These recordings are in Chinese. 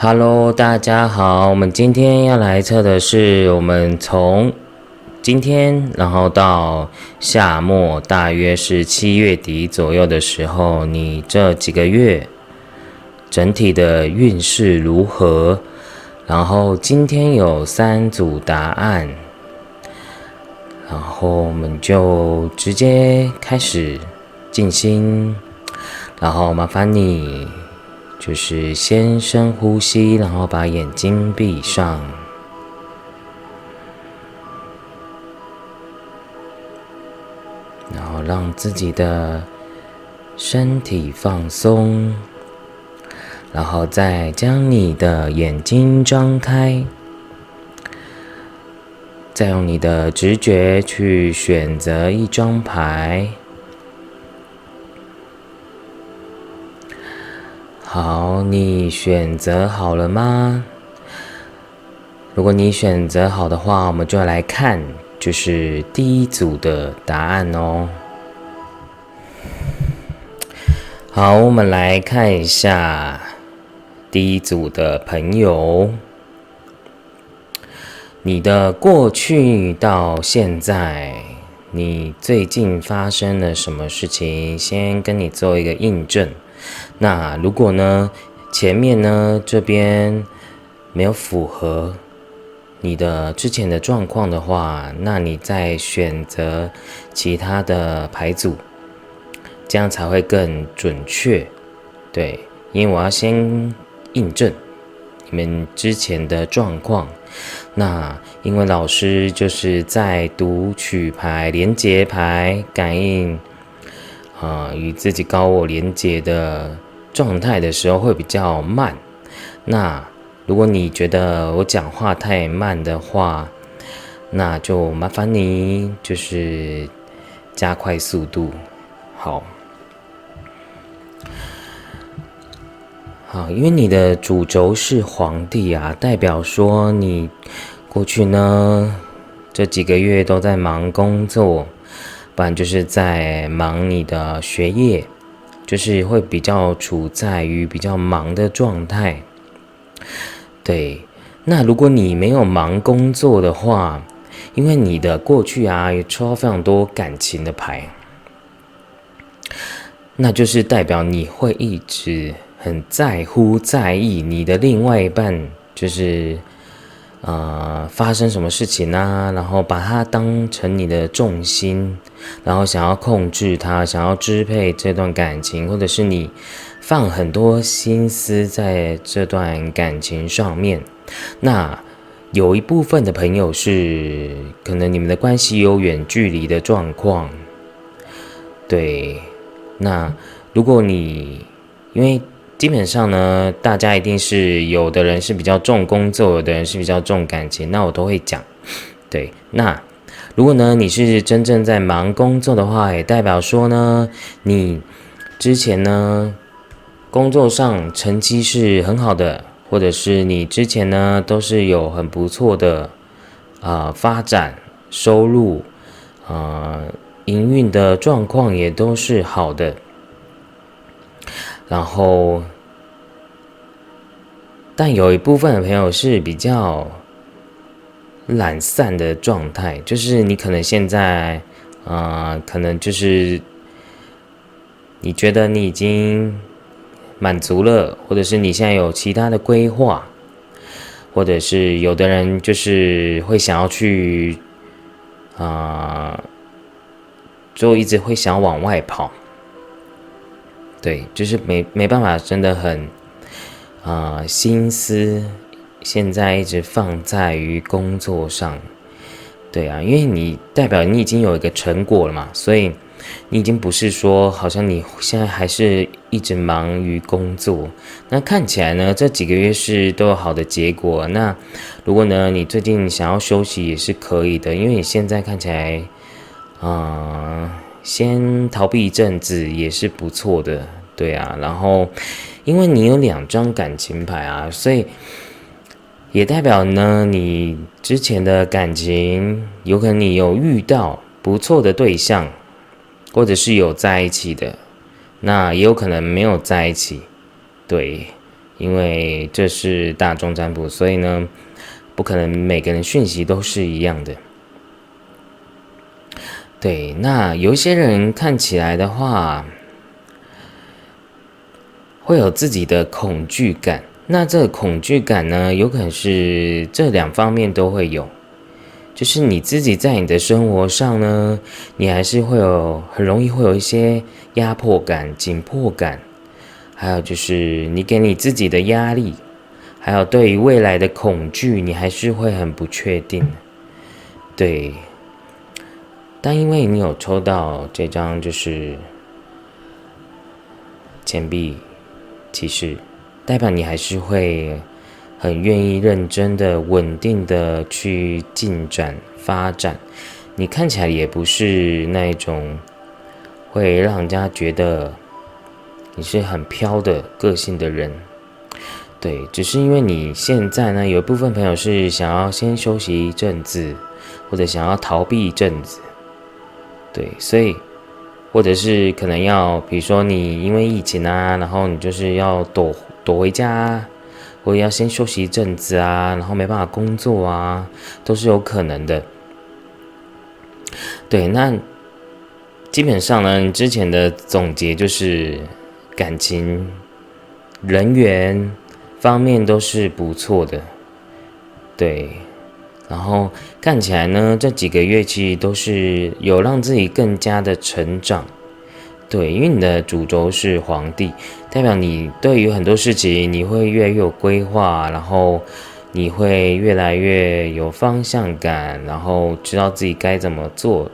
Hello，大家好，我们今天要来测的是我们从今天，然后到夏末，大约是七月底左右的时候，你这几个月整体的运势如何？然后今天有三组答案，然后我们就直接开始静心，然后麻烦你。就是先深呼吸，然后把眼睛闭上，然后让自己的身体放松，然后再将你的眼睛张开，再用你的直觉去选择一张牌。好，你选择好了吗？如果你选择好的话，我们就要来看，就是第一组的答案哦。好，我们来看一下第一组的朋友，你的过去到现在，你最近发生了什么事情？先跟你做一个印证。那如果呢，前面呢这边没有符合你的之前的状况的话，那你再选择其他的牌组，这样才会更准确。对，因为我要先印证你们之前的状况。那因为老师就是在读取牌、连接牌、感应。啊，与自己高我连接的状态的时候会比较慢。那如果你觉得我讲话太慢的话，那就麻烦你就是加快速度。好，好，因为你的主轴是皇帝啊，代表说你过去呢这几个月都在忙工作。不然就是在忙你的学业，就是会比较处在于比较忙的状态。对，那如果你没有忙工作的话，因为你的过去啊也抽到非常多感情的牌，那就是代表你会一直很在乎、在意你的另外一半，就是。呃，发生什么事情呢？然后把它当成你的重心，然后想要控制它，想要支配这段感情，或者是你放很多心思在这段感情上面。那有一部分的朋友是可能你们的关系有远距离的状况，对。那如果你因为。基本上呢，大家一定是有的人是比较重工作，有的人是比较重感情，那我都会讲。对，那如果呢你是真正在忙工作的话，也代表说呢，你之前呢工作上成绩是很好的，或者是你之前呢都是有很不错的啊发展收入啊营运的状况也都是好的。然后，但有一部分的朋友是比较懒散的状态，就是你可能现在，啊，可能就是你觉得你已经满足了，或者是你现在有其他的规划，或者是有的人就是会想要去，啊，就一直会想往外跑。对，就是没没办法，真的很，啊，心思现在一直放在于工作上，对啊，因为你代表你已经有一个成果了嘛，所以你已经不是说好像你现在还是一直忙于工作。那看起来呢，这几个月是都有好的结果。那如果呢，你最近想要休息也是可以的，因为你现在看起来，啊。先逃避一阵子也是不错的，对啊。然后，因为你有两张感情牌啊，所以也代表呢，你之前的感情有可能你有遇到不错的对象，或者是有在一起的，那也有可能没有在一起，对。因为这是大众占卜，所以呢，不可能每个人讯息都是一样的。对，那有些人看起来的话，会有自己的恐惧感。那这恐惧感呢，有可能是这两方面都会有，就是你自己在你的生活上呢，你还是会有很容易会有一些压迫感、紧迫感，还有就是你给你自己的压力，还有对于未来的恐惧，你还是会很不确定。对。但因为你有抽到这张，就是钱币其实，代表你还是会很愿意认真的、稳定的去进展发展。你看起来也不是那种会让人家觉得你是很飘的个性的人，对，只是因为你现在呢，有一部分朋友是想要先休息一阵子，或者想要逃避一阵子。对，所以，或者是可能要，比如说你因为疫情啊，然后你就是要躲躲回家，啊或者要先休息一阵子啊，然后没办法工作啊，都是有可能的。对，那基本上呢，之前的总结就是感情、人缘方面都是不错的，对。然后看起来呢，这几个月其实都是有让自己更加的成长，对，因为你的主轴是皇帝，代表你对于很多事情你会越来越有规划，然后你会越来越有方向感，然后知道自己该怎么做，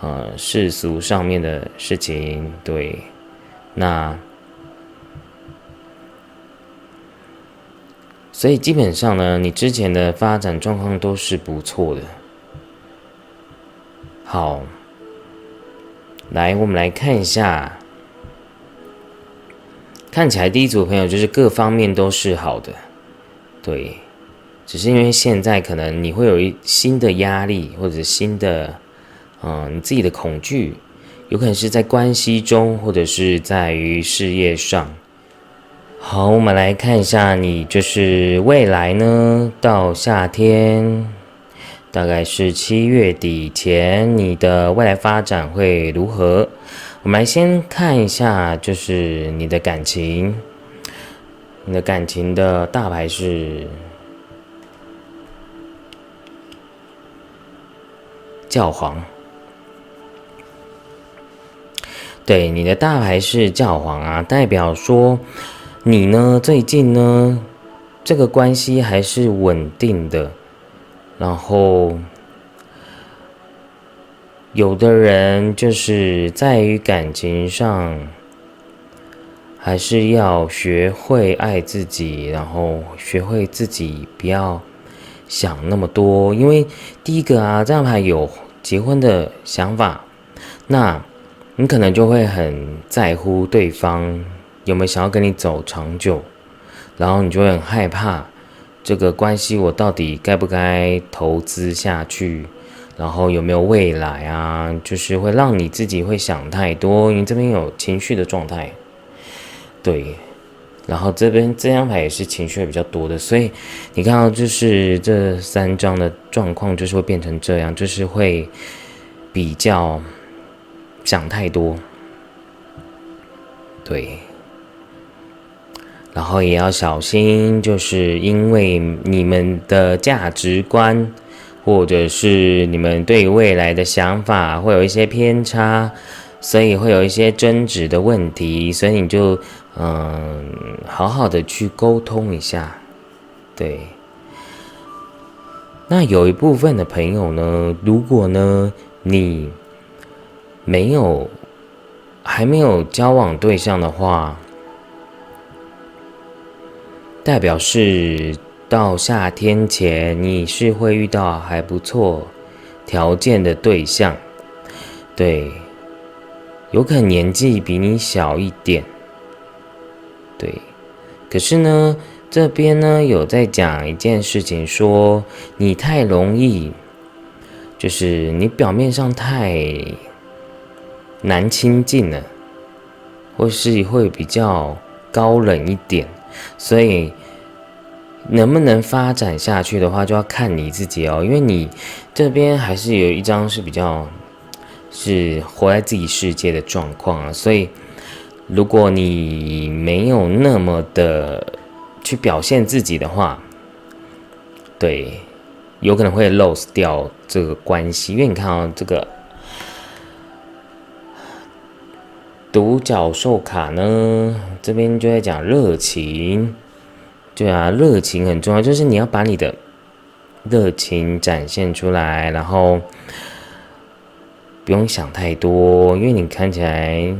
呃，世俗上面的事情，对，那。所以基本上呢，你之前的发展状况都是不错的。好，来，我们来看一下，看起来第一组朋友就是各方面都是好的，对，只是因为现在可能你会有一新的压力，或者新的，嗯，你自己的恐惧，有可能是在关系中，或者是在于事业上。好，我们来看一下，你就是未来呢，到夏天，大概是七月底前，你的未来发展会如何？我们来先看一下，就是你的感情，你的感情的大牌是教皇，对，你的大牌是教皇啊，代表说。你呢？最近呢，这个关系还是稳定的。然后，有的人就是在于感情上，还是要学会爱自己，然后学会自己不要想那么多。因为第一个啊，这样牌有结婚的想法，那你可能就会很在乎对方。有没有想要跟你走长久？然后你就会很害怕这个关系，我到底该不该投资下去？然后有没有未来啊？就是会让你自己会想太多，因为这边有情绪的状态。对，然后这边这张牌也是情绪比较多的，所以你看到就是这三张的状况，就是会变成这样，就是会比较想太多。对。然后也要小心，就是因为你们的价值观，或者是你们对未来的想法会有一些偏差，所以会有一些争执的问题。所以你就嗯，好好的去沟通一下。对。那有一部分的朋友呢，如果呢你没有还没有交往对象的话。代表是到夏天前，你是会遇到还不错条件的对象，对，有可能年纪比你小一点，对，可是呢，这边呢有在讲一件事情，说你太容易，就是你表面上太难亲近了，或是会比较高冷一点。所以能不能发展下去的话，就要看你自己哦。因为你这边还是有一张是比较是活在自己世界的状况啊，所以如果你没有那么的去表现自己的话，对，有可能会 lose 掉这个关系。因为你看啊，这个。独角兽卡呢，这边就在讲热情，对啊，热情很重要，就是你要把你的热情展现出来，然后不用想太多，因为你看起来，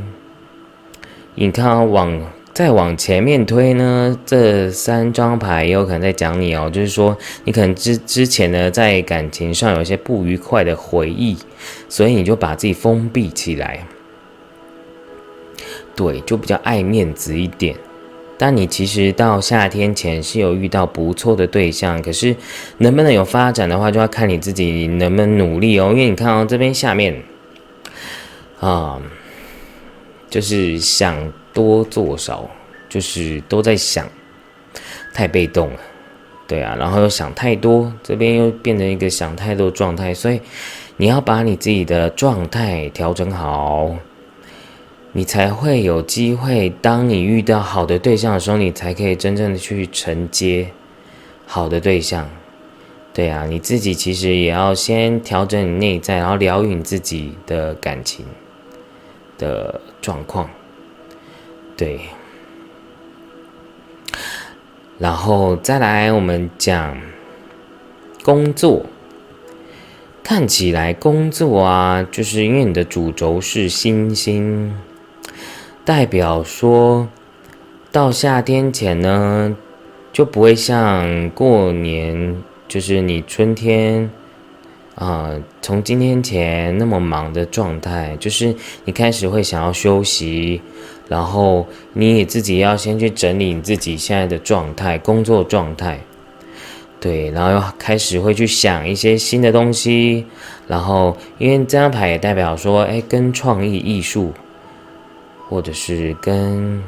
你看往再往前面推呢，这三张牌也有可能在讲你哦，就是说你可能之之前呢在感情上有一些不愉快的回忆，所以你就把自己封闭起来。对，就比较爱面子一点。但你其实到夏天前是有遇到不错的对象，可是能不能有发展的话，就要看你自己能不能努力哦。因为你看哦，这边下面啊，就是想多做少，就是都在想，太被动了。对啊，然后又想太多，这边又变成一个想太多状态，所以你要把你自己的状态调整好。你才会有机会，当你遇到好的对象的时候，你才可以真正的去承接好的对象。对啊，你自己其实也要先调整你内在，然后疗愈你自己的感情的状况。对，然后再来我们讲工作，看起来工作啊，就是因为你的主轴是星星。代表说，到夏天前呢，就不会像过年，就是你春天啊，从今天前那么忙的状态，就是你开始会想要休息，然后你也自己要先去整理你自己现在的状态，工作状态，对，然后又开始会去想一些新的东西，然后因为这张牌也代表说，哎，跟创意艺术。或者是跟，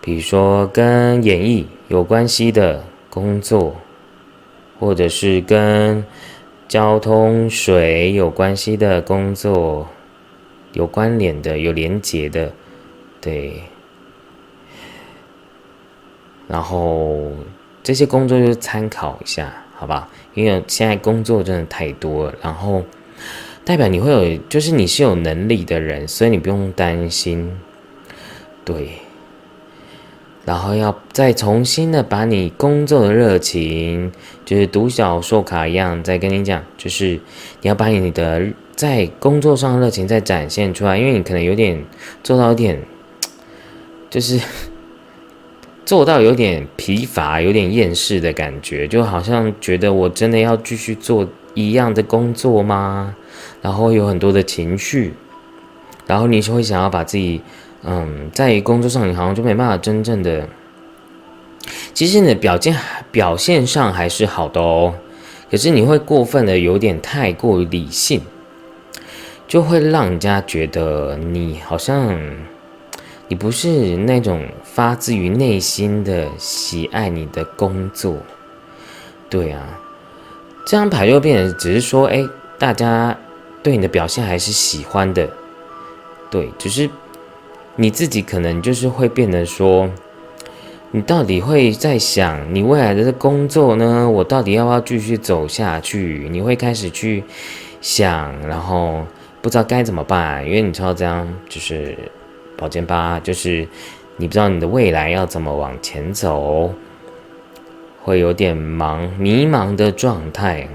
比如说跟演艺有关系的工作，或者是跟交通水有关系的工作，有关联的、有连结的，对。然后这些工作就参考一下，好吧？因为现在工作真的太多了，然后。代表你会有，就是你是有能力的人，所以你不用担心。对，然后要再重新的把你工作的热情，就是独角兽卡一样，再跟你讲，就是你要把你的在工作上的热情再展现出来，因为你可能有点做到有点，就是 做到有点疲乏、有点厌世的感觉，就好像觉得我真的要继续做一样的工作吗？然后有很多的情绪，然后你就会想要把自己，嗯，在工作上你好像就没办法真正的，其实你的表现表现上还是好的哦，可是你会过分的有点太过理性，就会让人家觉得你好像你不是那种发自于内心的喜爱你的工作，对啊，这张牌就变成只是说，哎，大家。对你的表现还是喜欢的，对，只是你自己可能就是会变得说，你到底会在想你未来的工作呢？我到底要不要继续走下去？你会开始去想，然后不知道该怎么办，因为你知道这样就是宝剑八，就是你不知道你的未来要怎么往前走，会有点忙迷茫的状态。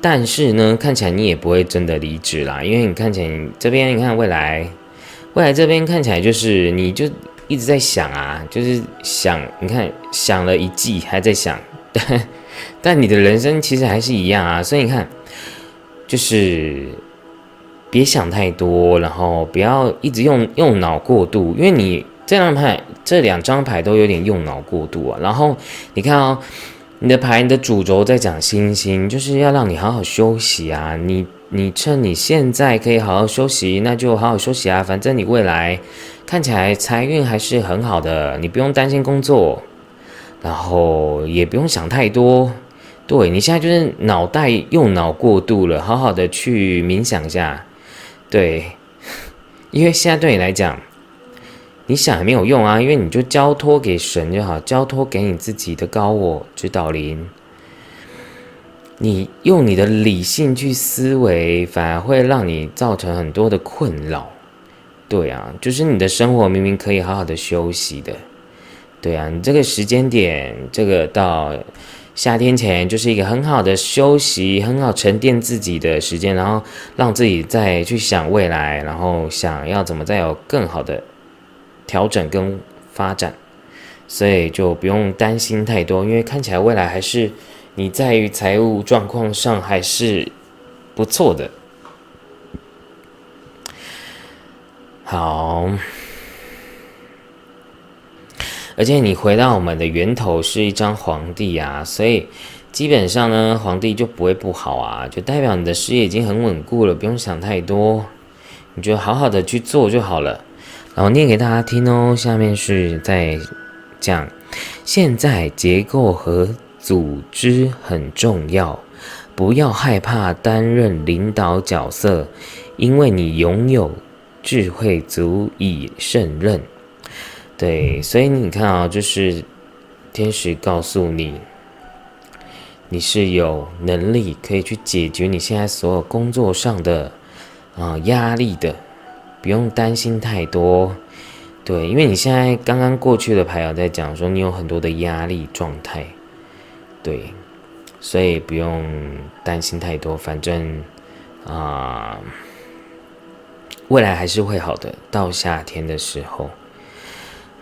但是呢，看起来你也不会真的离职啦，因为你看起来这边，你看未来，未来这边看起来就是你就一直在想啊，就是想，你看想了一季还在想，但 但你的人生其实还是一样啊，所以你看，就是别想太多，然后不要一直用用脑过度，因为你这张牌这两张牌都有点用脑过度啊，然后你看哦。你的牌，你的主轴在讲星星，就是要让你好好休息啊！你你趁你现在可以好好休息，那就好好休息啊。反正你未来看起来财运还是很好的，你不用担心工作，然后也不用想太多。对你现在就是脑袋用脑过度了，好好的去冥想一下。对，因为现在对你来讲，你想也没有用啊，因为你就交托给神就好，交托给你自己的高我指导灵。你用你的理性去思维，反而会让你造成很多的困扰。对啊，就是你的生活明明可以好好的休息的。对啊，你这个时间点，这个到。夏天前就是一个很好的休息、很好沉淀自己的时间，然后让自己再去想未来，然后想要怎么再有更好的调整跟发展，所以就不用担心太多，因为看起来未来还是你在于财务状况上还是不错的。好。而且你回到我们的源头是一张皇帝啊，所以基本上呢，皇帝就不会不好啊，就代表你的事业已经很稳固了，不用想太多，你就好好的去做就好了。然后念给大家听哦，下面是在讲，现在结构和组织很重要，不要害怕担任领导角色，因为你拥有智慧足以胜任。对，所以你看啊，就是天使告诉你，你是有能力可以去解决你现在所有工作上的啊压力的，不用担心太多。对，因为你现在刚刚过去的牌友在讲说，你有很多的压力状态，对，所以不用担心太多，反正啊，未来还是会好的。到夏天的时候。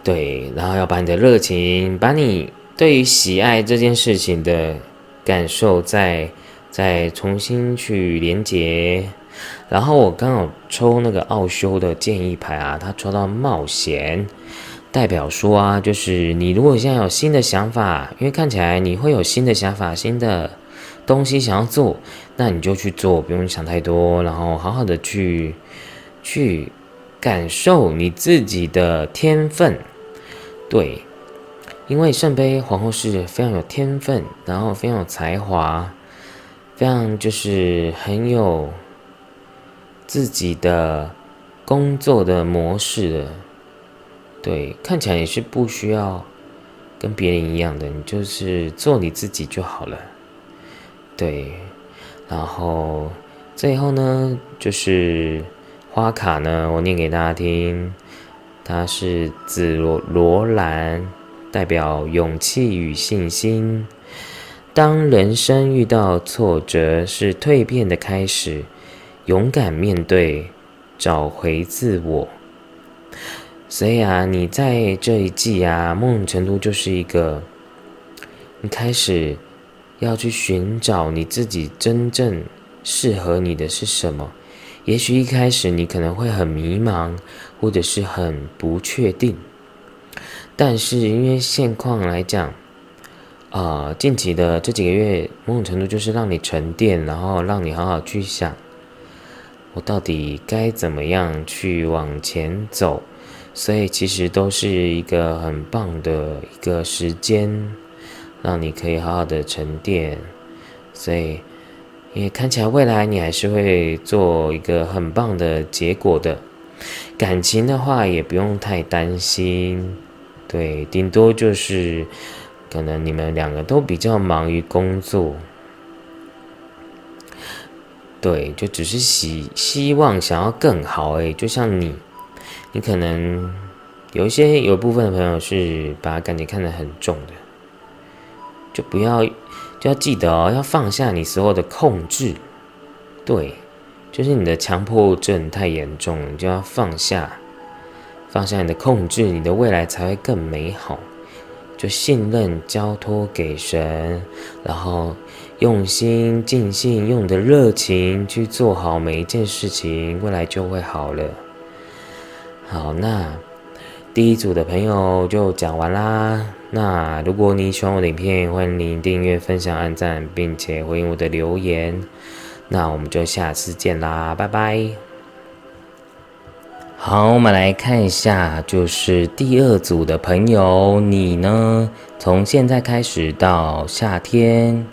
对，然后要把你的热情，把你对于喜爱这件事情的感受，再再重新去连接。然后我刚好抽那个奥修的建议牌啊，他抽到冒险，代表说啊，就是你如果现在有新的想法，因为看起来你会有新的想法、新的东西想要做，那你就去做，不用想太多，然后好好的去去感受你自己的天分。对，因为圣杯皇后是非常有天分，然后非常有才华，非常就是很有自己的工作的模式的。对，看起来也是不需要跟别人一样的，你就是做你自己就好了。对，然后最后呢，就是花卡呢，我念给大家听。它是紫罗罗兰，代表勇气与信心。当人生遇到挫折，是蜕变的开始，勇敢面对，找回自我。所以啊，你在这一季啊，某种程度就是一个，你开始要去寻找你自己真正适合你的是什么。也许一开始你可能会很迷茫，或者是很不确定，但是因为现况来讲，啊，近期的这几个月，某种程度就是让你沉淀，然后让你好好去想，我到底该怎么样去往前走，所以其实都是一个很棒的一个时间，让你可以好好的沉淀，所以。也看起来未来你还是会做一个很棒的结果的，感情的话也不用太担心，对，顶多就是可能你们两个都比较忙于工作，对，就只是希希望想要更好诶，就像你，你可能有一些有部分的朋友是把感情看得很重的，就不要。就要记得哦，要放下你所有的控制，对，就是你的强迫症太严重，你就要放下，放下你的控制，你的未来才会更美好。就信任、交托给神，然后用心、尽兴、用你的热情去做好每一件事情，未来就会好了。好，那。第一组的朋友就讲完啦。那如果你喜欢我的影片，欢迎您订阅、分享、按赞，并且回应我的留言。那我们就下次见啦，拜拜。好，我们来看一下，就是第二组的朋友，你呢？从现在开始到夏天，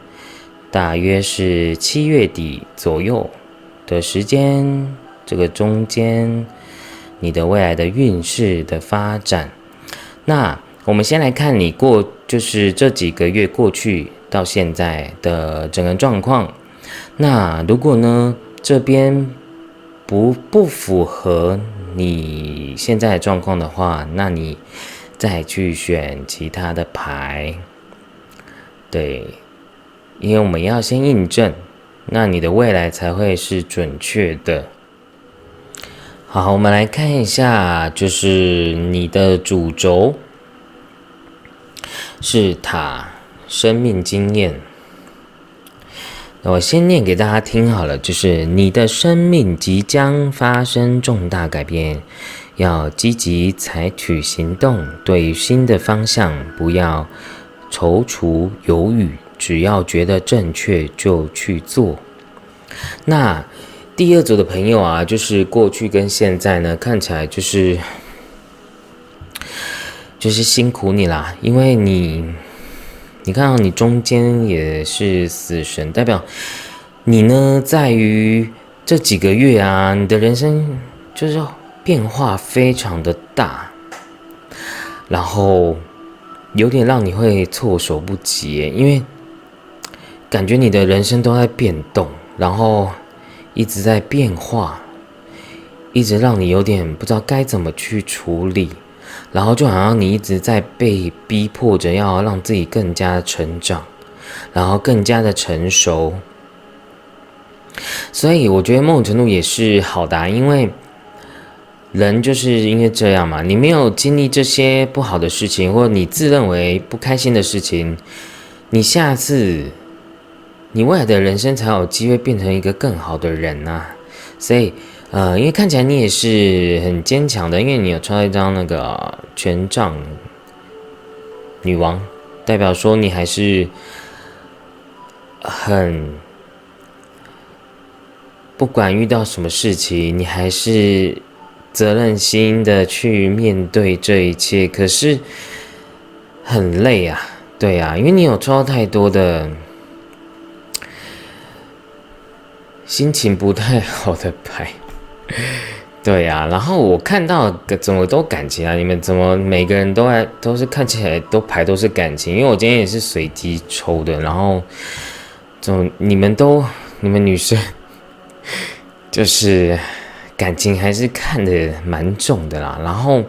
大约是七月底左右的时间，这个中间，你的未来的运势的发展。那我们先来看你过，就是这几个月过去到现在的整个状况。那如果呢，这边不不符合。你现在状况的话，那你再去选其他的牌，对，因为我们要先印证，那你的未来才会是准确的。好，我们来看一下，就是你的主轴是塔生命经验。那我先念给大家听好了，就是你的生命即将发生重大改变，要积极采取行动。对新的方向不要踌躇犹豫，只要觉得正确就去做。那第二组的朋友啊，就是过去跟现在呢，看起来就是就是辛苦你啦，因为你。你看到你中间也是死神，代表你呢，在于这几个月啊，你的人生就是变化非常的大，然后有点让你会措手不及，因为感觉你的人生都在变动，然后一直在变化，一直让你有点不知道该怎么去处理。然后就好像你一直在被逼迫着要让自己更加成长，然后更加的成熟。所以我觉得某种程度也是好的，因为人就是因为这样嘛。你没有经历这些不好的事情，或者你自认为不开心的事情，你下次你未来的人生才有机会变成一个更好的人呐。所以。呃，因为看起来你也是很坚强的，因为你有抽到一张那个权杖女王，代表说你还是很不管遇到什么事情，你还是责任心的去面对这一切。可是很累啊，对啊，因为你有抽到太多的心情不太好的牌。对呀，然后我看到怎么都感情啊？你们怎么每个人都在都是看起来都牌都是感情？因为我今天也是随机抽的，然后怎么你们都你们女生就是感情还是看的蛮重的啦。然后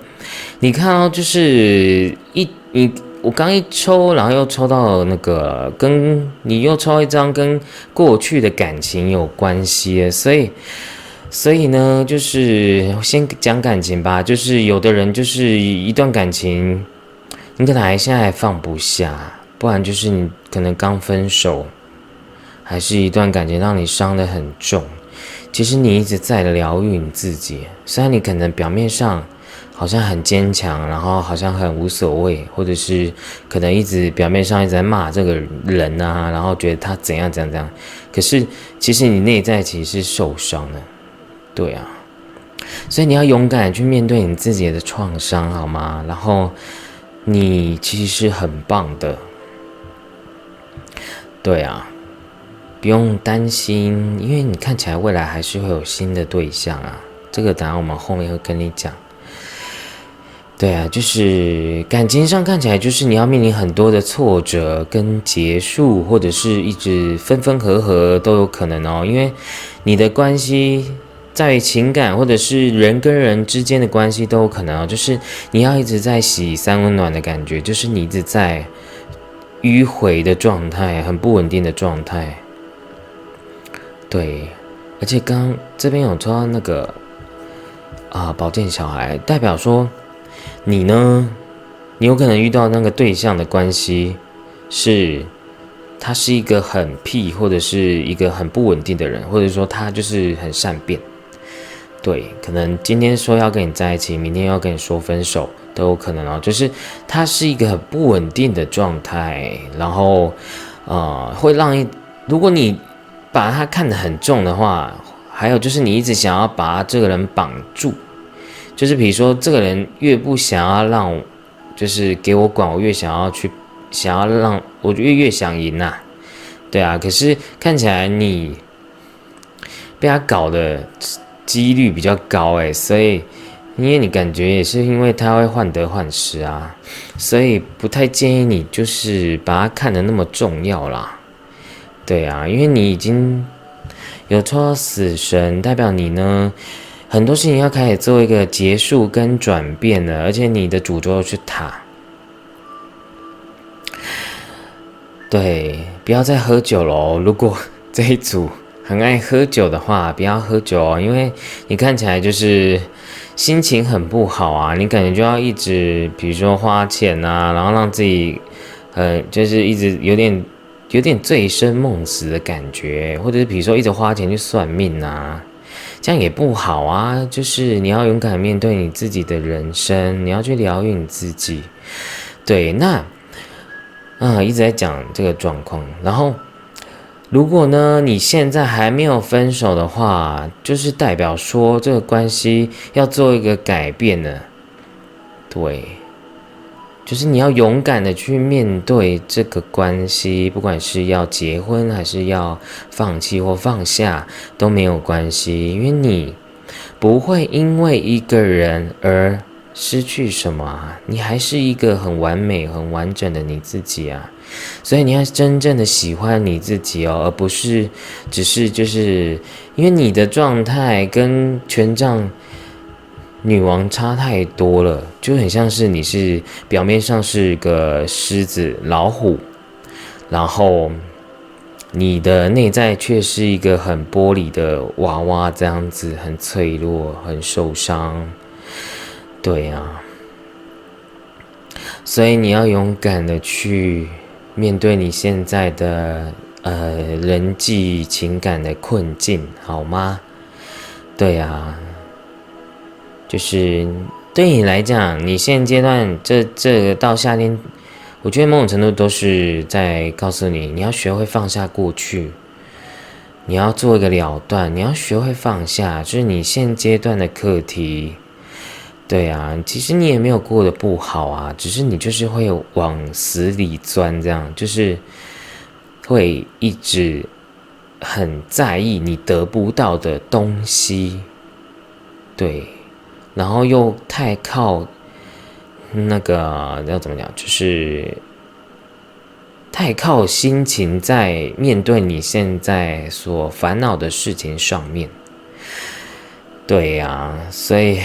你看到就是一你我刚一抽，然后又抽到那个跟你又抽一张跟过去的感情有关系，所以。所以呢，就是先讲感情吧。就是有的人就是一段感情，你可能还现在还放不下，不然就是你可能刚分手，还是一段感情让你伤得很重。其实你一直在疗愈你自己，虽然你可能表面上好像很坚强，然后好像很无所谓，或者是可能一直表面上一直在骂这个人啊，然后觉得他怎样怎样怎样，可是其实你内在其实是受伤的。对啊，所以你要勇敢去面对你自己的创伤，好吗？然后你其实是很棒的，对啊，不用担心，因为你看起来未来还是会有新的对象啊。这个答案我们后面会跟你讲。对啊，就是感情上看起来就是你要面临很多的挫折跟结束，或者是一直分分合合都有可能哦，因为你的关系。在情感或者是人跟人之间的关系都有可能啊，就是你要一直在洗三温暖的感觉，就是你一直在迂回的状态，很不稳定的状态。对，而且刚这边有抽到那个啊宝剑小孩，代表说你呢，你有可能遇到那个对象的关系是，他是一个很屁或者是一个很不稳定的人，或者说他就是很善变。对，可能今天说要跟你在一起，明天要跟你说分手都有可能哦。就是他是一个很不稳定的状态，然后，呃，会让一如果你把他看得很重的话，还有就是你一直想要把这个人绑住，就是比如说这个人越不想要让，就是给我管，我越想要去，想要让我越越想赢呐，对啊，可是看起来你被他搞的几率比较高诶，所以。因为你感觉也是因为他会患得患失啊，所以不太建议你就是把他看得那么重要啦。对啊，因为你已经有抽到死神，代表你呢很多事情要开始做一个结束跟转变了，而且你的主轴是他。对，不要再喝酒喽！如果这一组很爱喝酒的话，不要喝酒哦，因为你看起来就是。心情很不好啊，你感觉就要一直，比如说花钱啊，然后让自己，呃，就是一直有点有点醉生梦死的感觉，或者是比如说一直花钱去算命啊，这样也不好啊。就是你要勇敢面对你自己的人生，你要去疗愈你自己。对，那，啊，一直在讲这个状况，然后。如果呢，你现在还没有分手的话，就是代表说这个关系要做一个改变呢。对，就是你要勇敢的去面对这个关系，不管是要结婚还是要放弃或放下都没有关系，因为你不会因为一个人而。失去什么啊？你还是一个很完美、很完整的你自己啊！所以你要真正的喜欢你自己哦，而不是只是就是因为你的状态跟权杖女王差太多了，就很像是你是表面上是个狮子、老虎，然后你的内在却是一个很玻璃的娃娃，这样子很脆弱、很受伤。对啊，所以你要勇敢的去面对你现在的呃人际情感的困境，好吗？对呀，就是对你来讲，你现阶段这这个到夏天，我觉得某种程度都是在告诉你，你要学会放下过去，你要做一个了断，你要学会放下，就是你现阶段的课题。对啊，其实你也没有过得不好啊，只是你就是会往死里钻，这样就是会一直很在意你得不到的东西，对，然后又太靠那个要怎么讲，就是太靠心情在面对你现在所烦恼的事情上面，对呀，所以。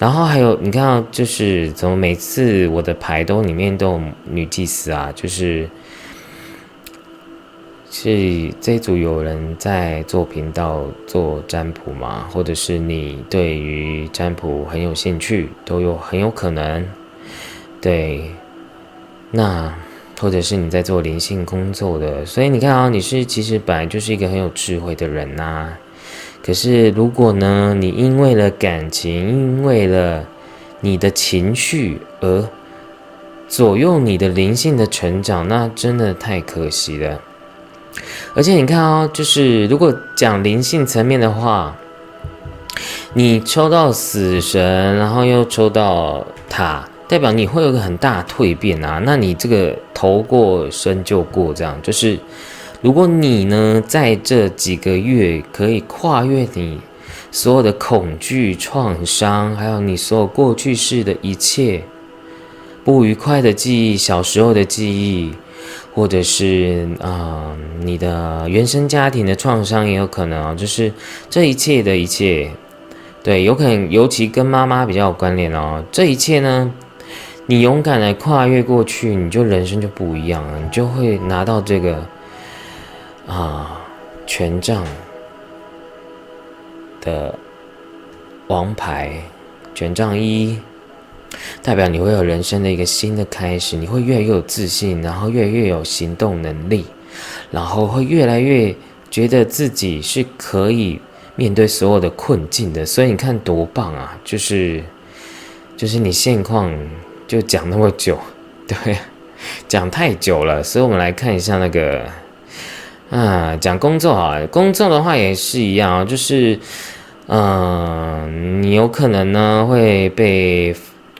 然后还有，你看就是怎么每次我的牌都里面都有女祭司啊，就是是这组有人在做频道做占卜吗？或者是你对于占卜很有兴趣，都有很有可能。对，那或者是你在做灵性工作的，所以你看啊，你是其实本来就是一个很有智慧的人呐。可是，如果呢，你因为了感情，因为了你的情绪而左右你的灵性的成长，那真的太可惜了。而且你看哦，就是如果讲灵性层面的话，你抽到死神，然后又抽到塔，代表你会有个很大蜕变啊。那你这个头过身就过，这样就是。如果你呢，在这几个月可以跨越你所有的恐惧、创伤，还有你所有过去式的一切不愉快的记忆、小时候的记忆，或者是啊，你的原生家庭的创伤也有可能啊，就是这一切的一切，对，有可能尤其跟妈妈比较有关联哦。这一切呢，你勇敢的跨越过去，你就人生就不一样了，你就会拿到这个。啊，权杖的王牌，权杖一，代表你会有人生的一个新的开始，你会越来越有自信，然后越来越有行动能力，然后会越来越觉得自己是可以面对所有的困境的。所以你看多棒啊！就是，就是你现况就讲那么久，对，讲太久了。所以我们来看一下那个。啊，讲工作啊，工作的话也是一样，就是，嗯，你有可能呢会被，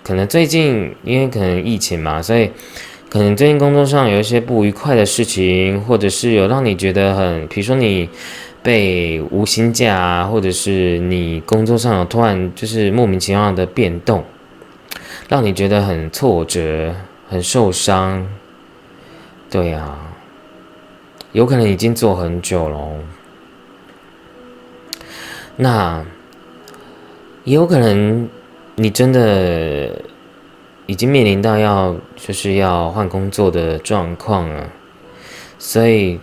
可能最近因为可能疫情嘛，所以可能最近工作上有一些不愉快的事情，或者是有让你觉得很，比如说你被无薪假啊，或者是你工作上有突然就是莫名其妙的变动，让你觉得很挫折、很受伤，对呀。有可能已经做很久了，那也有可能你真的已经面临到要就是要换工作的状况了，所以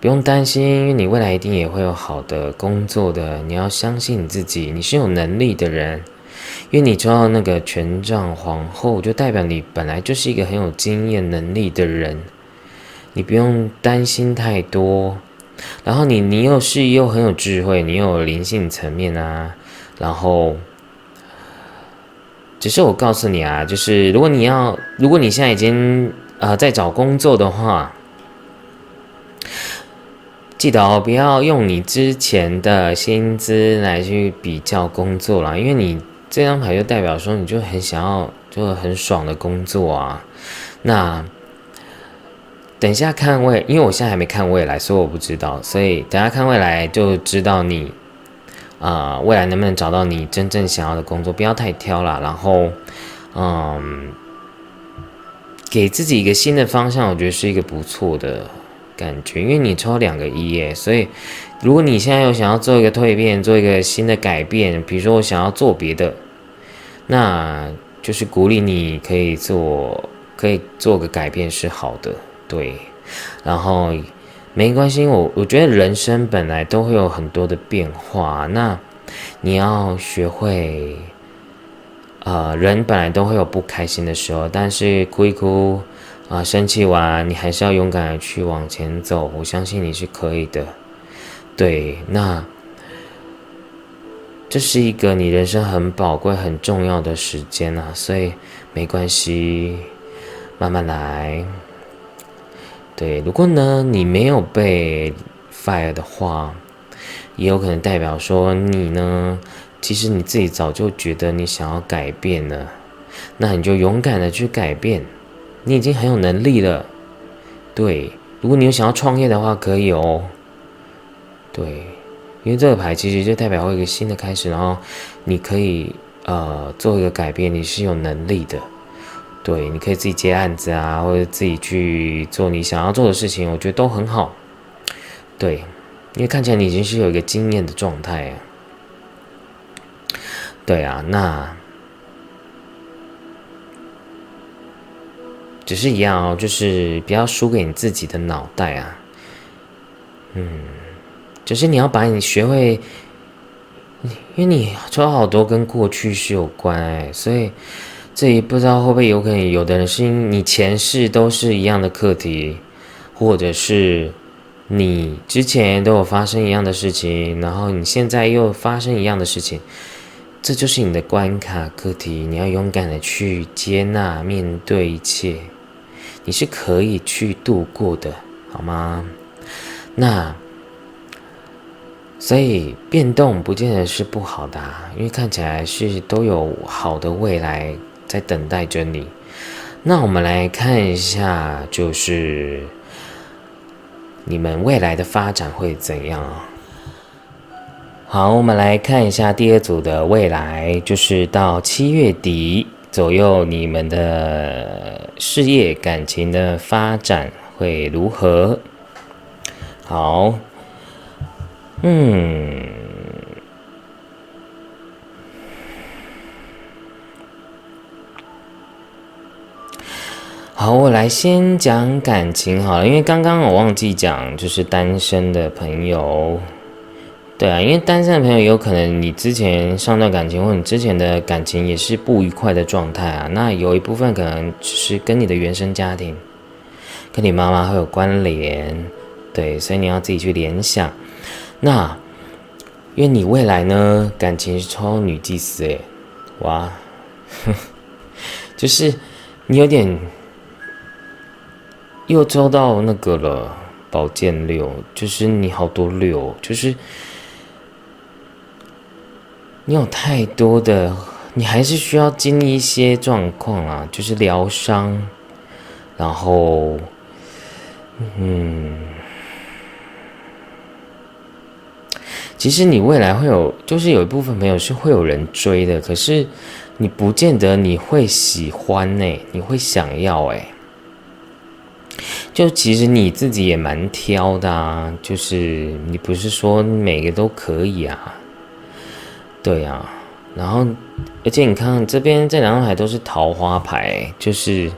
不用担心，因为你未来一定也会有好的工作的。你要相信你自己，你是有能力的人，因为你知道那个权杖皇后，就代表你本来就是一个很有经验能力的人。你不用担心太多，然后你你又是又很有智慧，你有灵性层面啊，然后，只是我告诉你啊，就是如果你要，如果你现在已经呃在找工作的话，记得哦，不要用你之前的薪资来去比较工作了，因为你这张牌就代表说你就很想要就很爽的工作啊，那。等一下看未，因为我现在还没看未来，所以我不知道。所以等下看未来就知道你，啊，未来能不能找到你真正想要的工作？不要太挑了，然后，嗯，给自己一个新的方向，我觉得是一个不错的感觉。因为你抽两个一耶，所以如果你现在有想要做一个蜕变，做一个新的改变，比如说我想要做别的，那就是鼓励你可以做，可以做个改变是好的。对，然后没关系，我我觉得人生本来都会有很多的变化，那你要学会，呃，人本来都会有不开心的时候，但是哭一哭，啊，生气完，你还是要勇敢的去往前走，我相信你是可以的。对，那这是一个你人生很宝贵、很重要的时间啊，所以没关系，慢慢来。对，如果呢你没有被 fire 的话，也有可能代表说你呢，其实你自己早就觉得你想要改变了，那你就勇敢的去改变，你已经很有能力了。对，如果你有想要创业的话，可以哦。对，因为这个牌其实就代表一个新的开始，然后你可以呃做一个改变，你是有能力的。对，你可以自己接案子啊，或者自己去做你想要做的事情，我觉得都很好。对，因为看起来你已经是有一个经验的状态。对啊，那只是一样哦，就是不要输给你自己的脑袋啊。嗯，就是你要把你学会，因为你抽好多跟过去是有关哎，所以。这也不知道会不会有可能，有的人是因为你前世都是一样的课题，或者是你之前都有发生一样的事情，然后你现在又发生一样的事情，这就是你的关卡课题。你要勇敢的去接纳、面对一切，你是可以去度过的，好吗？那所以变动不见得是不好的，因为看起来是都有好的未来。在等待着你。那我们来看一下，就是你们未来的发展会怎样？好，我们来看一下第二组的未来，就是到七月底左右，你们的事业、感情的发展会如何？好，嗯。好，我来先讲感情好了，因为刚刚我忘记讲，就是单身的朋友，对啊，因为单身的朋友有可能你之前上段感情或你之前的感情也是不愉快的状态啊，那有一部分可能是跟你的原生家庭，跟你妈妈会有关联，对，所以你要自己去联想。那因为你未来呢，感情是超女祭司诶，哇，就是你有点。又抽到那个了，宝剑六，就是你好多六，就是你有太多的，你还是需要经历一些状况啊，就是疗伤，然后，嗯。其实你未来会有，就是有一部分朋友是会有人追的，可是你不见得你会喜欢呢，你会想要哎。就其实你自己也蛮挑的啊，就是你不是说每个都可以啊，对啊。然后，而且你看这边这两张牌都是桃花牌，就是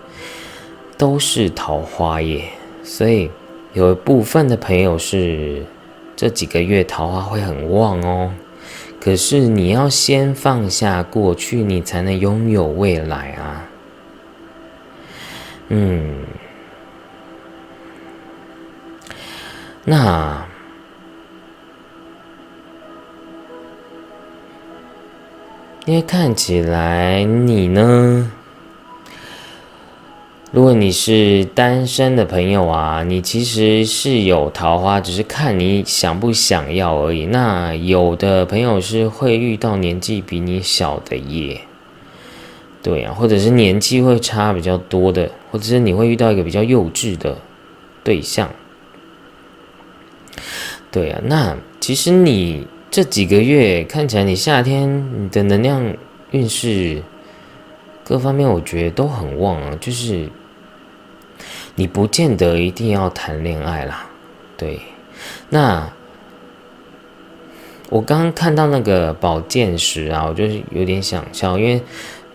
都是桃花耶，所以有一部分的朋友是。这几个月桃花会很旺哦，可是你要先放下过去，你才能拥有未来啊。嗯，那因为看起来你呢？如果你是单身的朋友啊，你其实是有桃花，只是看你想不想要而已。那有的朋友是会遇到年纪比你小的耶，对啊，或者是年纪会差比较多的，或者是你会遇到一个比较幼稚的对象，对啊。那其实你这几个月看起来，你夏天你的能量运势各方面，我觉得都很旺啊，就是。你不见得一定要谈恋爱啦，对。那我刚刚看到那个宝剑十啊，我就是有点想笑，因为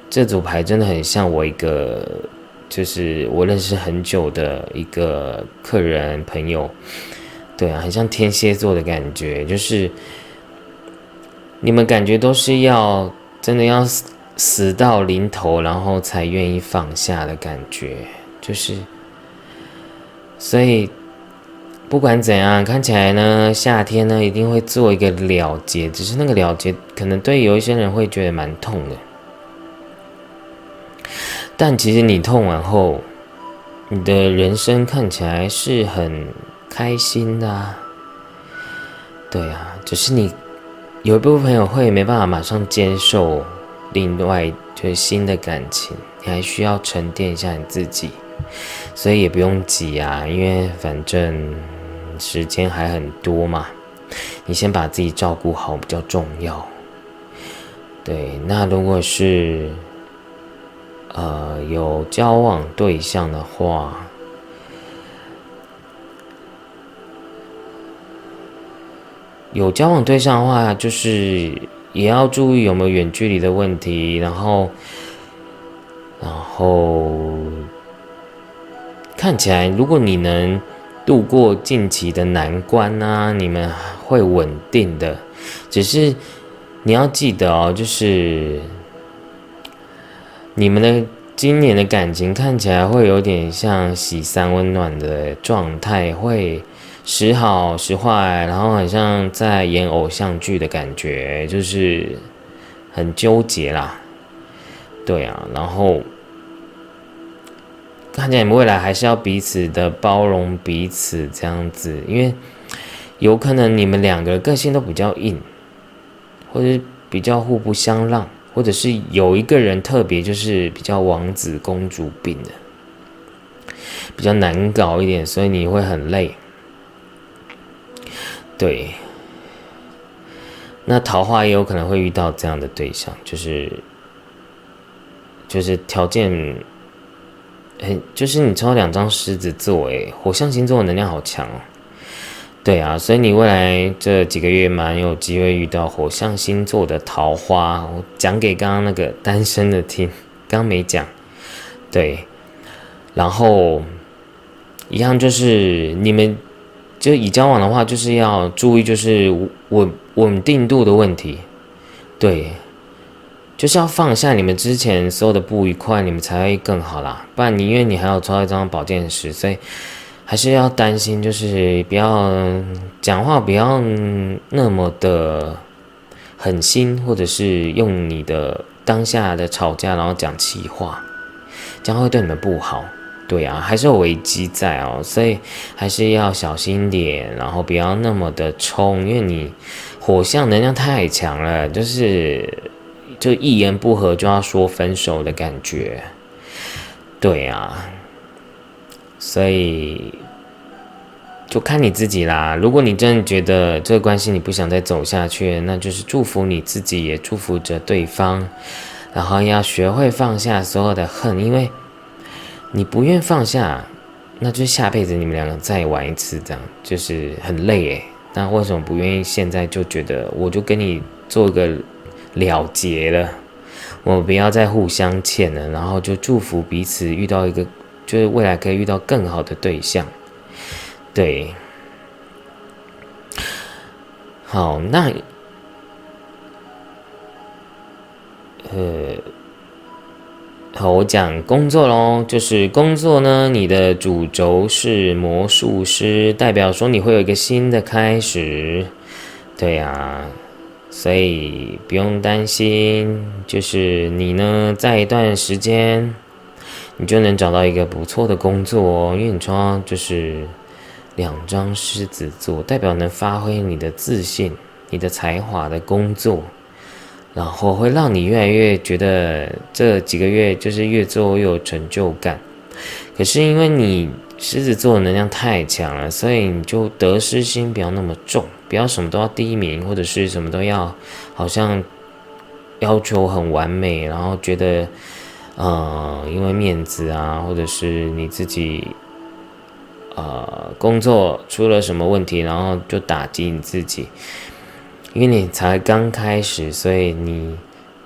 这组牌真的很像我一个，就是我认识很久的一个客人朋友，对啊，很像天蝎座的感觉，就是你们感觉都是要真的要死死到临头，然后才愿意放下的感觉，就是。所以，不管怎样，看起来呢，夏天呢一定会做一个了结，只是那个了结可能对有一些人会觉得蛮痛的。但其实你痛完后，你的人生看起来是很开心的。对啊，只是你有一部分朋友会没办法马上接受另外就是新的感情，你还需要沉淀一下你自己。所以也不用急啊，因为反正时间还很多嘛。你先把自己照顾好比较重要。对，那如果是呃有交往对象的话，有交往对象的话，就是也要注意有没有远距离的问题，然后，然后。看起来，如果你能度过近期的难关呢，你们会稳定的。只是你要记得哦，就是你们的今年的感情看起来会有点像喜三温暖的状态，会时好时坏，然后很像在演偶像剧的感觉，就是很纠结啦。对啊，然后。看起来你们未来还是要彼此的包容彼此这样子，因为有可能你们两个个性都比较硬，或者比较互不相让，或者是有一个人特别就是比较王子公主病的，比较难搞一点，所以你会很累。对，那桃花也有可能会遇到这样的对象，就是就是条件。很就是你抽两张狮子座，诶，火象星座的能量好强哦。对啊，所以你未来这几个月蛮有机会遇到火象星座的桃花。我讲给刚刚那个单身的听，刚没讲。对，然后一样就是你们就以交往的话，就是要注意就是稳稳定度的问题。对。就是要放下你们之前所有的不愉快，你们才会更好啦。不然你因为你还要抽一张宝剑十，所以还是要担心，就是不要讲话不要那么的狠心，或者是用你的当下的吵架然后讲气话，这样会对你们不好。对啊，还是有危机在哦，所以还是要小心点，然后不要那么的冲，因为你火象能量太强了，就是就一言不合就要说分手的感觉。对啊，所以就看你自己啦。如果你真的觉得这个关系你不想再走下去，那就是祝福你自己，也祝福着对方，然后要学会放下所有的恨，因为。你不愿放下，那就下辈子你们两个再玩一次，这样就是很累诶。那为什么不愿意现在就觉得我就跟你做个了结了，我不要再互相欠了，然后就祝福彼此遇到一个就是未来可以遇到更好的对象。对，好，那呃。好，我讲工作喽，就是工作呢，你的主轴是魔术师，代表说你会有一个新的开始，对呀，所以不用担心，就是你呢，在一段时间，你就能找到一个不错的工作哦，因为你窗就是两张狮子座，代表能发挥你的自信、你的才华的工作。然后会让你越来越觉得这几个月就是越做越有成就感，可是因为你狮子座的能量太强了，所以你就得失心不要那么重，不要什么都要第一名，或者是什么都要好像要求很完美，然后觉得呃因为面子啊，或者是你自己呃工作出了什么问题，然后就打击你自己。因为你才刚开始，所以你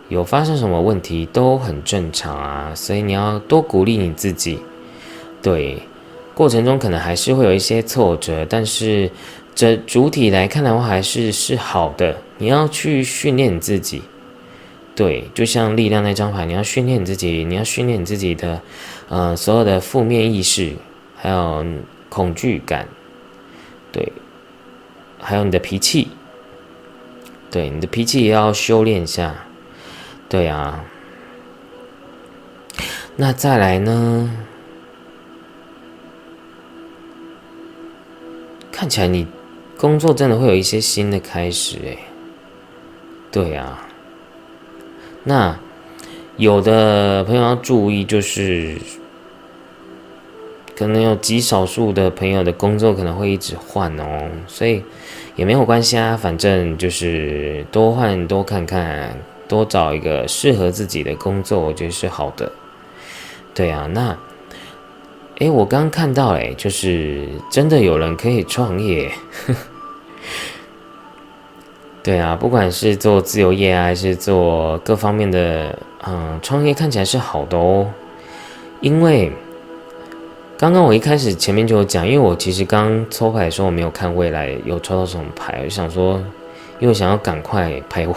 有发生什么问题都很正常啊，所以你要多鼓励你自己。对，过程中可能还是会有一些挫折，但是这主体来看的话还是是好的。你要去训练自己，对，就像力量那张牌，你要训练自己，你要训练自己的，呃，所有的负面意识，还有恐惧感，对，还有你的脾气。对你的脾气也要修炼一下，对啊。那再来呢？看起来你工作真的会有一些新的开始哎。对啊。那有的朋友要注意，就是可能有极少数的朋友的工作可能会一直换哦，所以。也没有关系啊，反正就是多换多看看，多找一个适合自己的工作，我觉得是好的。对啊，那，哎，我刚看到，哎，就是真的有人可以创业。对啊，不管是做自由业还是做各方面的，嗯，创业看起来是好的哦，因为。刚刚我一开始前面就有讲，因为我其实刚抽牌的时候我没有看未来有抽到什么牌，我就想说，因为我想要赶快拍完，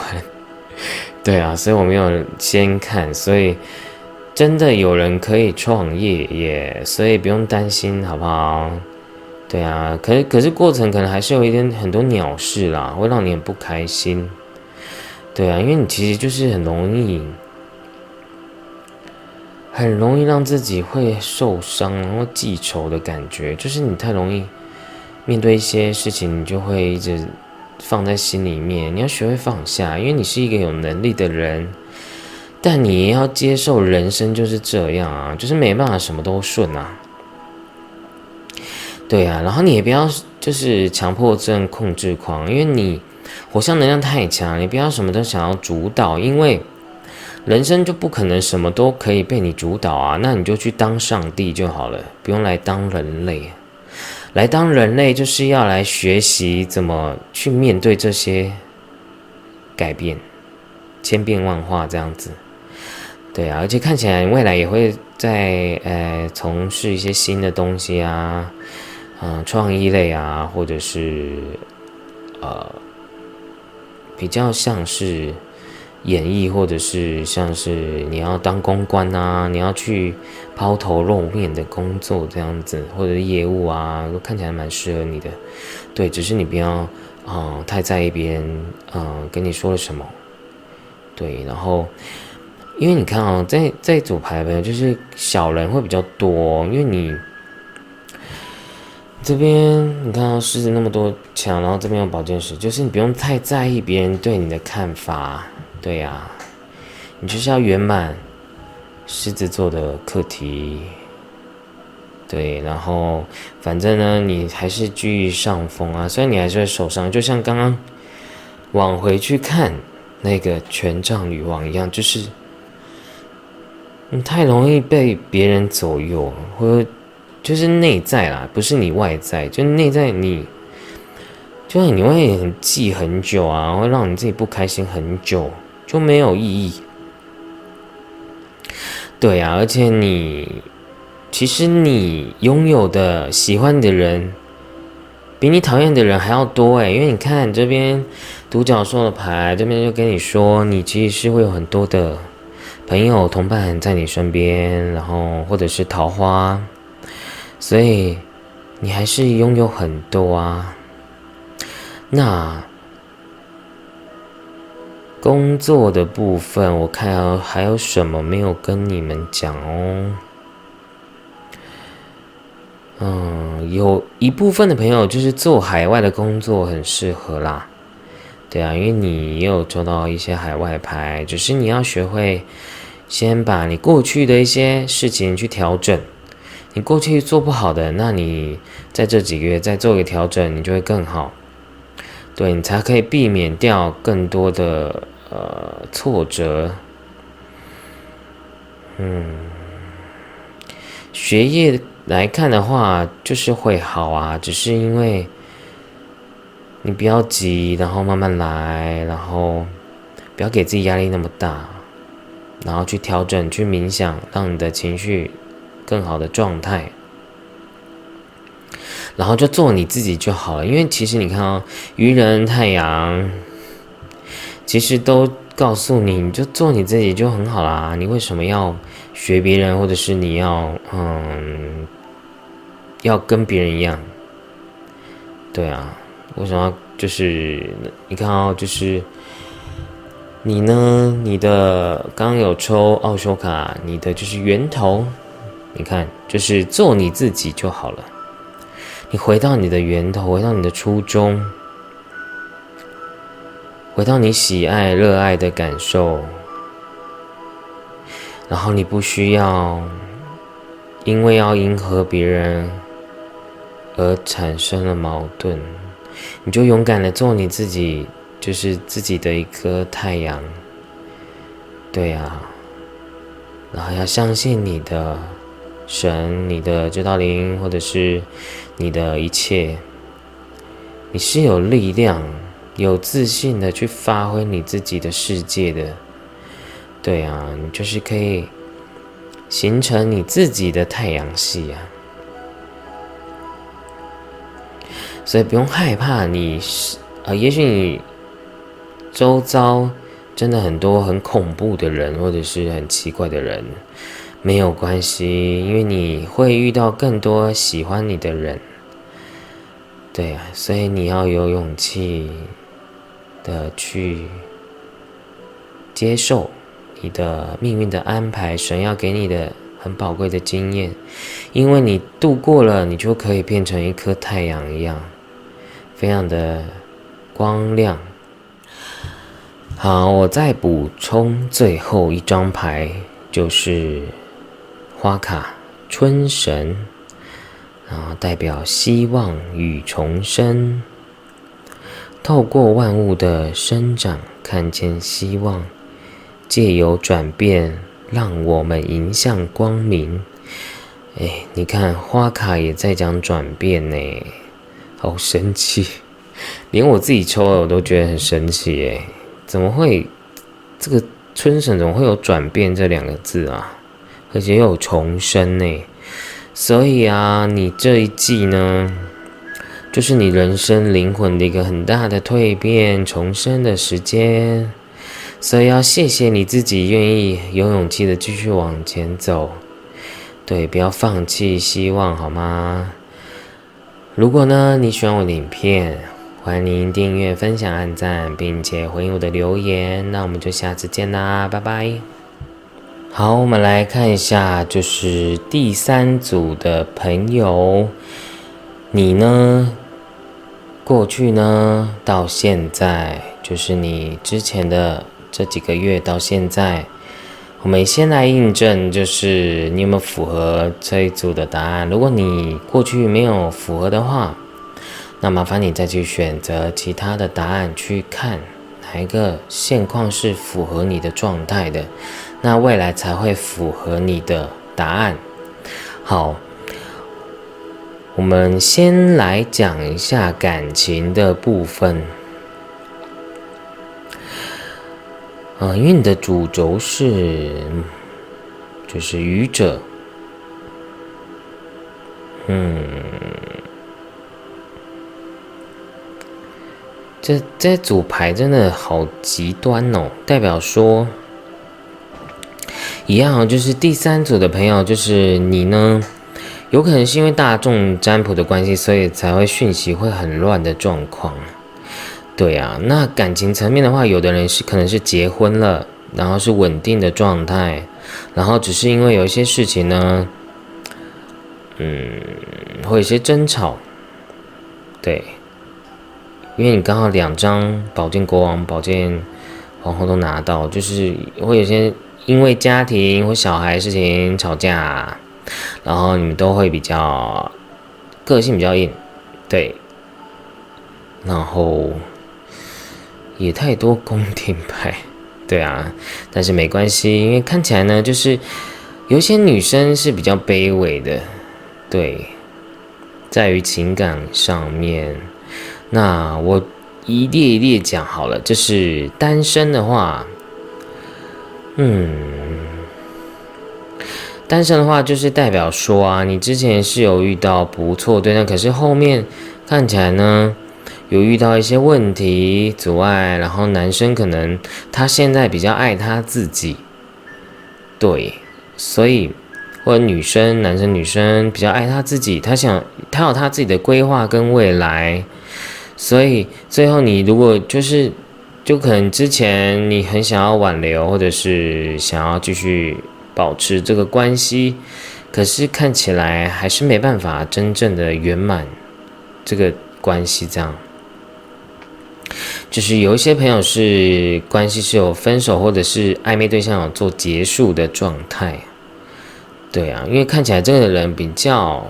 对啊，所以我没有先看，所以真的有人可以创业耶，所以不用担心，好不好？对啊，可是可是过程可能还是有一点很多鸟事啦，会让你很不开心，对啊，因为你其实就是很容易。很容易让自己会受伤，然后记仇的感觉，就是你太容易面对一些事情，你就会一直放在心里面。你要学会放下，因为你是一个有能力的人，但你也要接受人生就是这样啊，就是没办法什么都顺啊。对啊，然后你也不要就是强迫症、控制狂，因为你火象能量太强，你不要什么都想要主导，因为。人生就不可能什么都可以被你主导啊，那你就去当上帝就好了，不用来当人类。来当人类就是要来学习怎么去面对这些改变，千变万化这样子。对啊，而且看起来未来也会在呃从事一些新的东西啊，嗯，创意类啊，或者是呃比较像是。演绎，或者是像是你要当公关啊，你要去抛头露面的工作这样子，或者是业务啊，都看起来蛮适合你的。对，只是你不要啊太在意别人啊跟你说了什么。对，然后因为你看哦，在在组牌的就是小人会比较多，因为你这边你看到狮子那么多枪，然后这边有宝剑十，就是你不用太在意别人对你的看法，对呀，你就是要圆满狮子座的课题，对，然后反正呢，你还是居于上风啊，虽然你还是会受伤，就像刚刚往回去看那个权杖女王一样，就是。你太容易被别人左右，或者就是内在啦，不是你外在，就内在你，就是你会记很久啊，会让你自己不开心很久，就没有意义。对呀，而且你其实你拥有的喜欢你的人，比你讨厌的人还要多哎，因为你看这边独角兽的牌，这边就跟你说，你其实是会有很多的。朋友、同伴在你身边，然后或者是桃花，所以你还是拥有很多啊。那工作的部分，我看还有什么没有跟你们讲哦？嗯，有一部分的朋友就是做海外的工作很适合啦。对啊，因为你也有做到一些海外牌，只是你要学会先把你过去的一些事情去调整。你过去做不好的，那你在这几个月再做一个调整，你就会更好。对你才可以避免掉更多的呃挫折。嗯，学业来看的话，就是会好啊，只是因为。你不要急，然后慢慢来，然后不要给自己压力那么大，然后去调整、去冥想，让你的情绪更好的状态，然后就做你自己就好了。因为其实你看啊，愚人、太阳，其实都告诉你，你就做你自己就很好啦。你为什么要学别人，或者是你要嗯，要跟别人一样？对啊。我想要就是你看啊，就是你呢，你的刚有抽奥修卡，你的就是源头，你看就是做你自己就好了。你回到你的源头，回到你的初衷，回到你喜爱、热爱的感受，然后你不需要因为要迎合别人而产生了矛盾。你就勇敢的做你自己，就是自己的一颗太阳，对呀。然后要相信你的神、你的指导灵，或者是你的一切，你是有力量、有自信的去发挥你自己的世界的，对啊，你就是可以形成你自己的太阳系啊。所以不用害怕，你是呃，也许你周遭真的很多很恐怖的人，或者是很奇怪的人，没有关系，因为你会遇到更多喜欢你的人。对啊，所以你要有勇气的去接受你的命运的安排，神要给你的很宝贵的经验，因为你度过了，你就可以变成一颗太阳一样。非常的光亮。好，我再补充最后一张牌，就是花卡春神，然后代表希望与重生。透过万物的生长，看见希望，借由转变，让我们迎向光明。哎，你看花卡也在讲转变呢。好神奇，连我自己抽了我都觉得很神奇哎！怎么会这个春神怎么会有转变这两个字啊？而且又有重生呢？所以啊，你这一季呢，就是你人生灵魂的一个很大的蜕变、重生的时间。所以要谢谢你自己，愿意有勇气的继续往前走。对，不要放弃希望，好吗？如果呢你喜欢我的影片，欢迎订阅、分享、按赞，并且回应我的留言。那我们就下次见啦，拜拜。好，我们来看一下，就是第三组的朋友，你呢？过去呢，到现在，就是你之前的这几个月到现在，我们先来印证，就是你有没有符合这一组的答案。如果你过去没有符合的话，那麻烦你再去选择其他的答案去看，哪一个现况是符合你的状态的。那未来才会符合你的答案。好，我们先来讲一下感情的部分。啊，因为你的主轴是就是愚者，嗯，这这组牌真的好极端哦，代表说。一样，就是第三组的朋友，就是你呢，有可能是因为大众占卜的关系，所以才会讯息会很乱的状况。对啊，那感情层面的话，有的人是可能是结婚了，然后是稳定的状态，然后只是因为有一些事情呢，嗯，会有些争吵。对，因为你刚好两张宝剑国王、宝剑皇后都拿到，就是会有些。因为家庭或小孩事情吵架，然后你们都会比较个性比较硬，对，然后也太多宫廷牌，对啊，但是没关系，因为看起来呢，就是有些女生是比较卑微的，对，在于情感上面，那我一列一列讲好了，就是单身的话。嗯，单身的话就是代表说啊，你之前是有遇到不错对象，可是后面看起来呢，有遇到一些问题阻碍，然后男生可能他现在比较爱他自己，对，所以或者女生、男生、女生比较爱他自己，他想他有他自己的规划跟未来，所以最后你如果就是。就可能之前你很想要挽留，或者是想要继续保持这个关系，可是看起来还是没办法真正的圆满这个关系。这样，就是有一些朋友是关系是有分手，或者是暧昧对象有做结束的状态。对啊，因为看起来这个人比较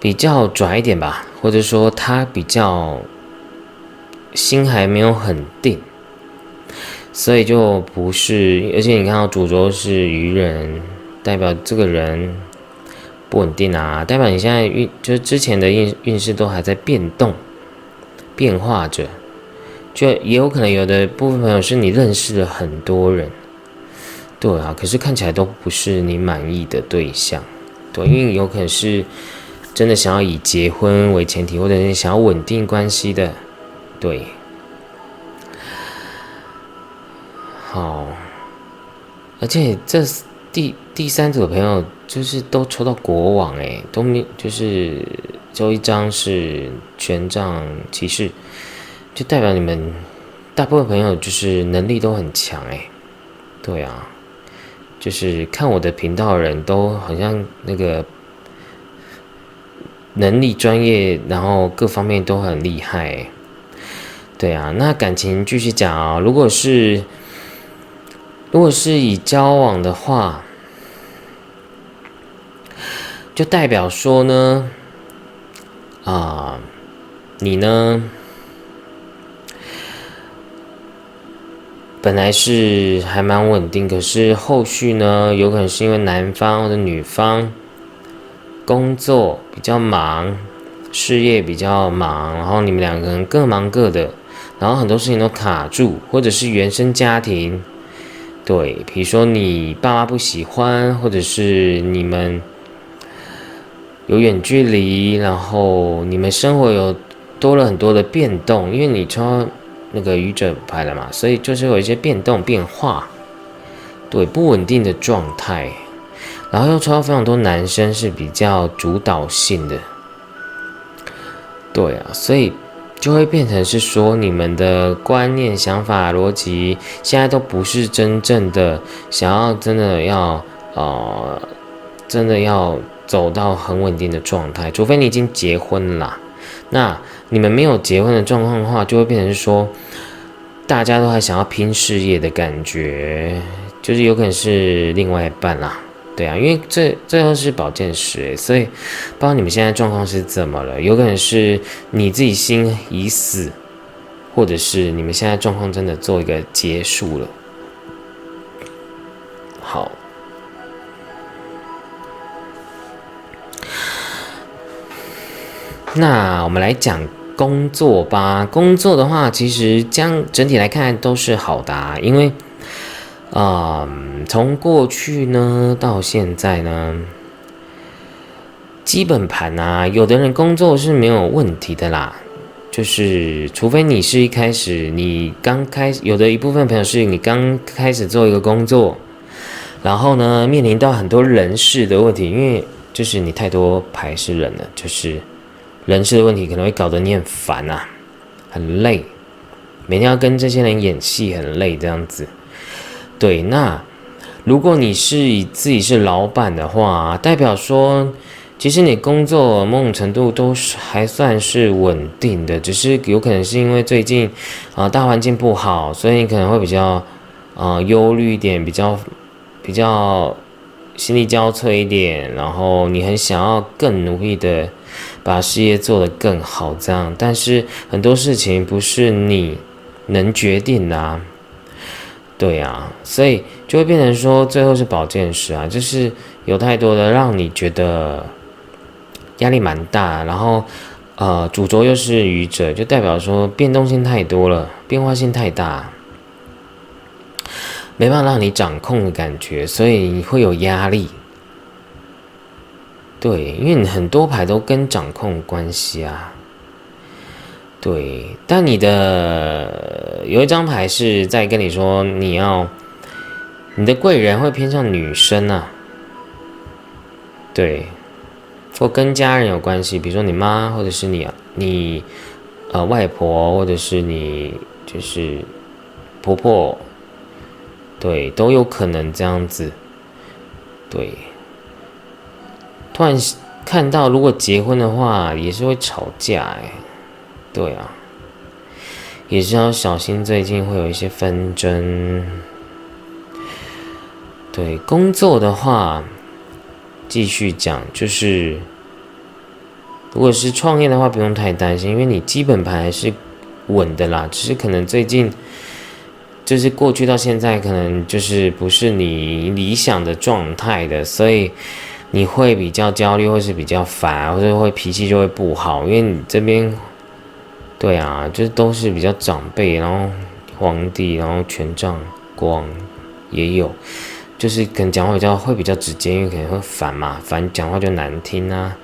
比较拽一点吧，或者说他比较。心还没有很定，所以就不是。而且你看到主轴是愚人，代表这个人不稳定啊，代表你现在运就是之前的运运势都还在变动、变化着。就也有可能有的部分朋友是你认识了很多人，对啊，可是看起来都不是你满意的对象，对，因为有可能是真的想要以结婚为前提，或者是想要稳定关系的。对，好，而且这第第三组的朋友就是都抽到国王哎，都没就是抽一张是权杖骑士，就代表你们大部分朋友就是能力都很强哎，对啊，就是看我的频道的人都好像那个能力专业，然后各方面都很厉害。对啊，那感情继续讲啊。如果是如果是以交往的话，就代表说呢，啊，你呢本来是还蛮稳定，可是后续呢，有可能是因为男方或者女方工作比较忙，事业比较忙，然后你们两个人各忙各的。然后很多事情都卡住，或者是原生家庭，对，比如说你爸妈不喜欢，或者是你们有远距离，然后你们生活有多了很多的变动，因为你抽那个愚者牌了嘛，所以就是有一些变动变化，对，不稳定的状态，然后又抽到非常多男生是比较主导性的，对啊，所以。就会变成是说你们的观念、想法、逻辑，现在都不是真正的想要真的要呃，真的要走到很稳定的状态，除非你已经结婚了。那你们没有结婚的状况的话，就会变成是说，大家都还想要拼事业的感觉，就是有可能是另外一半啦。对啊，因为这最后是保健师，所以不知道你们现在状况是怎么了？有可能是你自己心已死，或者是你们现在状况真的做一个结束了。好，那我们来讲工作吧。工作的话，其实将整体来看都是好的，因为。啊，从过去呢到现在呢，基本盘啊，有的人工作是没有问题的啦。就是除非你是一开始你刚开，有的一部分朋友是你刚开始做一个工作，然后呢面临到很多人事的问题，因为就是你太多牌是人了，就是人事的问题可能会搞得你很烦呐，很累，每天要跟这些人演戏，很累这样子。对，那如果你是以自己是老板的话，代表说，其实你工作某种程度都是还算是稳定的，只是有可能是因为最近啊大环境不好，所以你可能会比较啊忧虑一点，比较比较心力交瘁一点，然后你很想要更努力的把事业做得更好，这样，但是很多事情不是你能决定的。对啊，所以就会变成说，最后是保健师啊，就是有太多的让你觉得压力蛮大，然后呃，主轴又是愚者，就代表说变动性太多了，变化性太大，没办法让你掌控的感觉，所以你会有压力。对，因为你很多牌都跟掌控关系啊。对，但你的有一张牌是在跟你说，你要你的贵人会偏向女生啊，对，或跟家人有关系，比如说你妈，或者是你你呃外婆，或者是你就是婆婆，对，都有可能这样子。对，突然看到，如果结婚的话，也是会吵架哎。对啊，也是要小心，最近会有一些纷争。对工作的话，继续讲，就是如果是创业的话，不用太担心，因为你基本盘还是稳的啦。只是可能最近，就是过去到现在，可能就是不是你理想的状态的，所以你会比较焦虑，或是比较烦，或者会脾气就会不好，因为你这边。对啊，就是都是比较长辈，然后皇帝，然后权杖光也有，就是可能讲话比较会比较直接，因为可能会烦嘛，烦讲话就难听啊。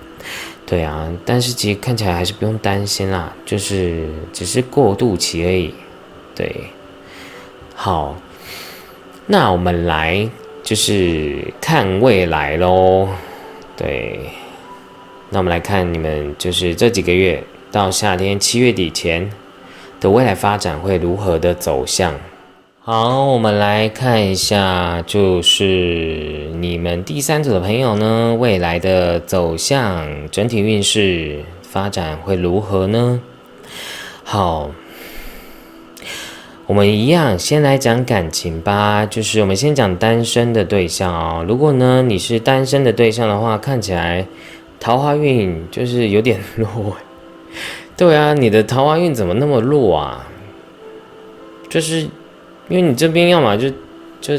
对啊，但是其实看起来还是不用担心啦，就是只是过渡期而已。对，好，那我们来就是看未来喽。对，那我们来看你们就是这几个月。到夏天七月底前的未来发展会如何的走向？好，我们来看一下，就是你们第三组的朋友呢，未来的走向整体运势发展会如何呢？好，我们一样先来讲感情吧，就是我们先讲单身的对象哦。如果呢你是单身的对象的话，看起来桃花运就是有点 弱。对啊，你的桃花运怎么那么弱啊？就是因为你这边要么就就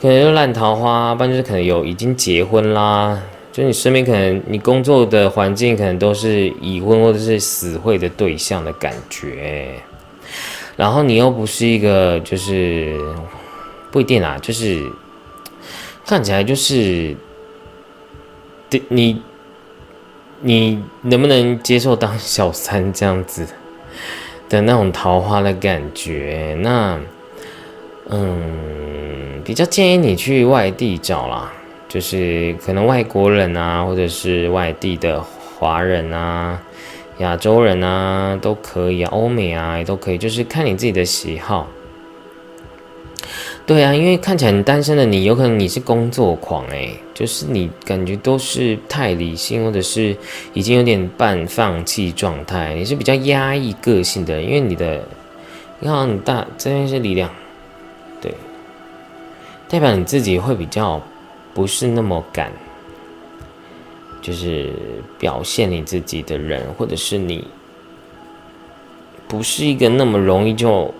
可能就烂桃花，不然就是可能有已经结婚啦。就你身边可能你工作的环境可能都是已婚或者是死会的对象的感觉。然后你又不是一个就是不一定啊，就是看起来就是对你。你能不能接受当小三这样子的那种桃花的感觉？那，嗯，比较建议你去外地找啦，就是可能外国人啊，或者是外地的华人啊，亚洲人啊都可以啊，欧美啊也都可以，就是看你自己的喜好。对啊，因为看起来你单身的你，有可能你是工作狂诶，就是你感觉都是太理性，或者是已经有点半放弃状态，你是比较压抑个性的，因为你的，你看你大这边是力量，对，代表你自己会比较不是那么敢，就是表现你自己的人，或者是你不是一个那么容易就。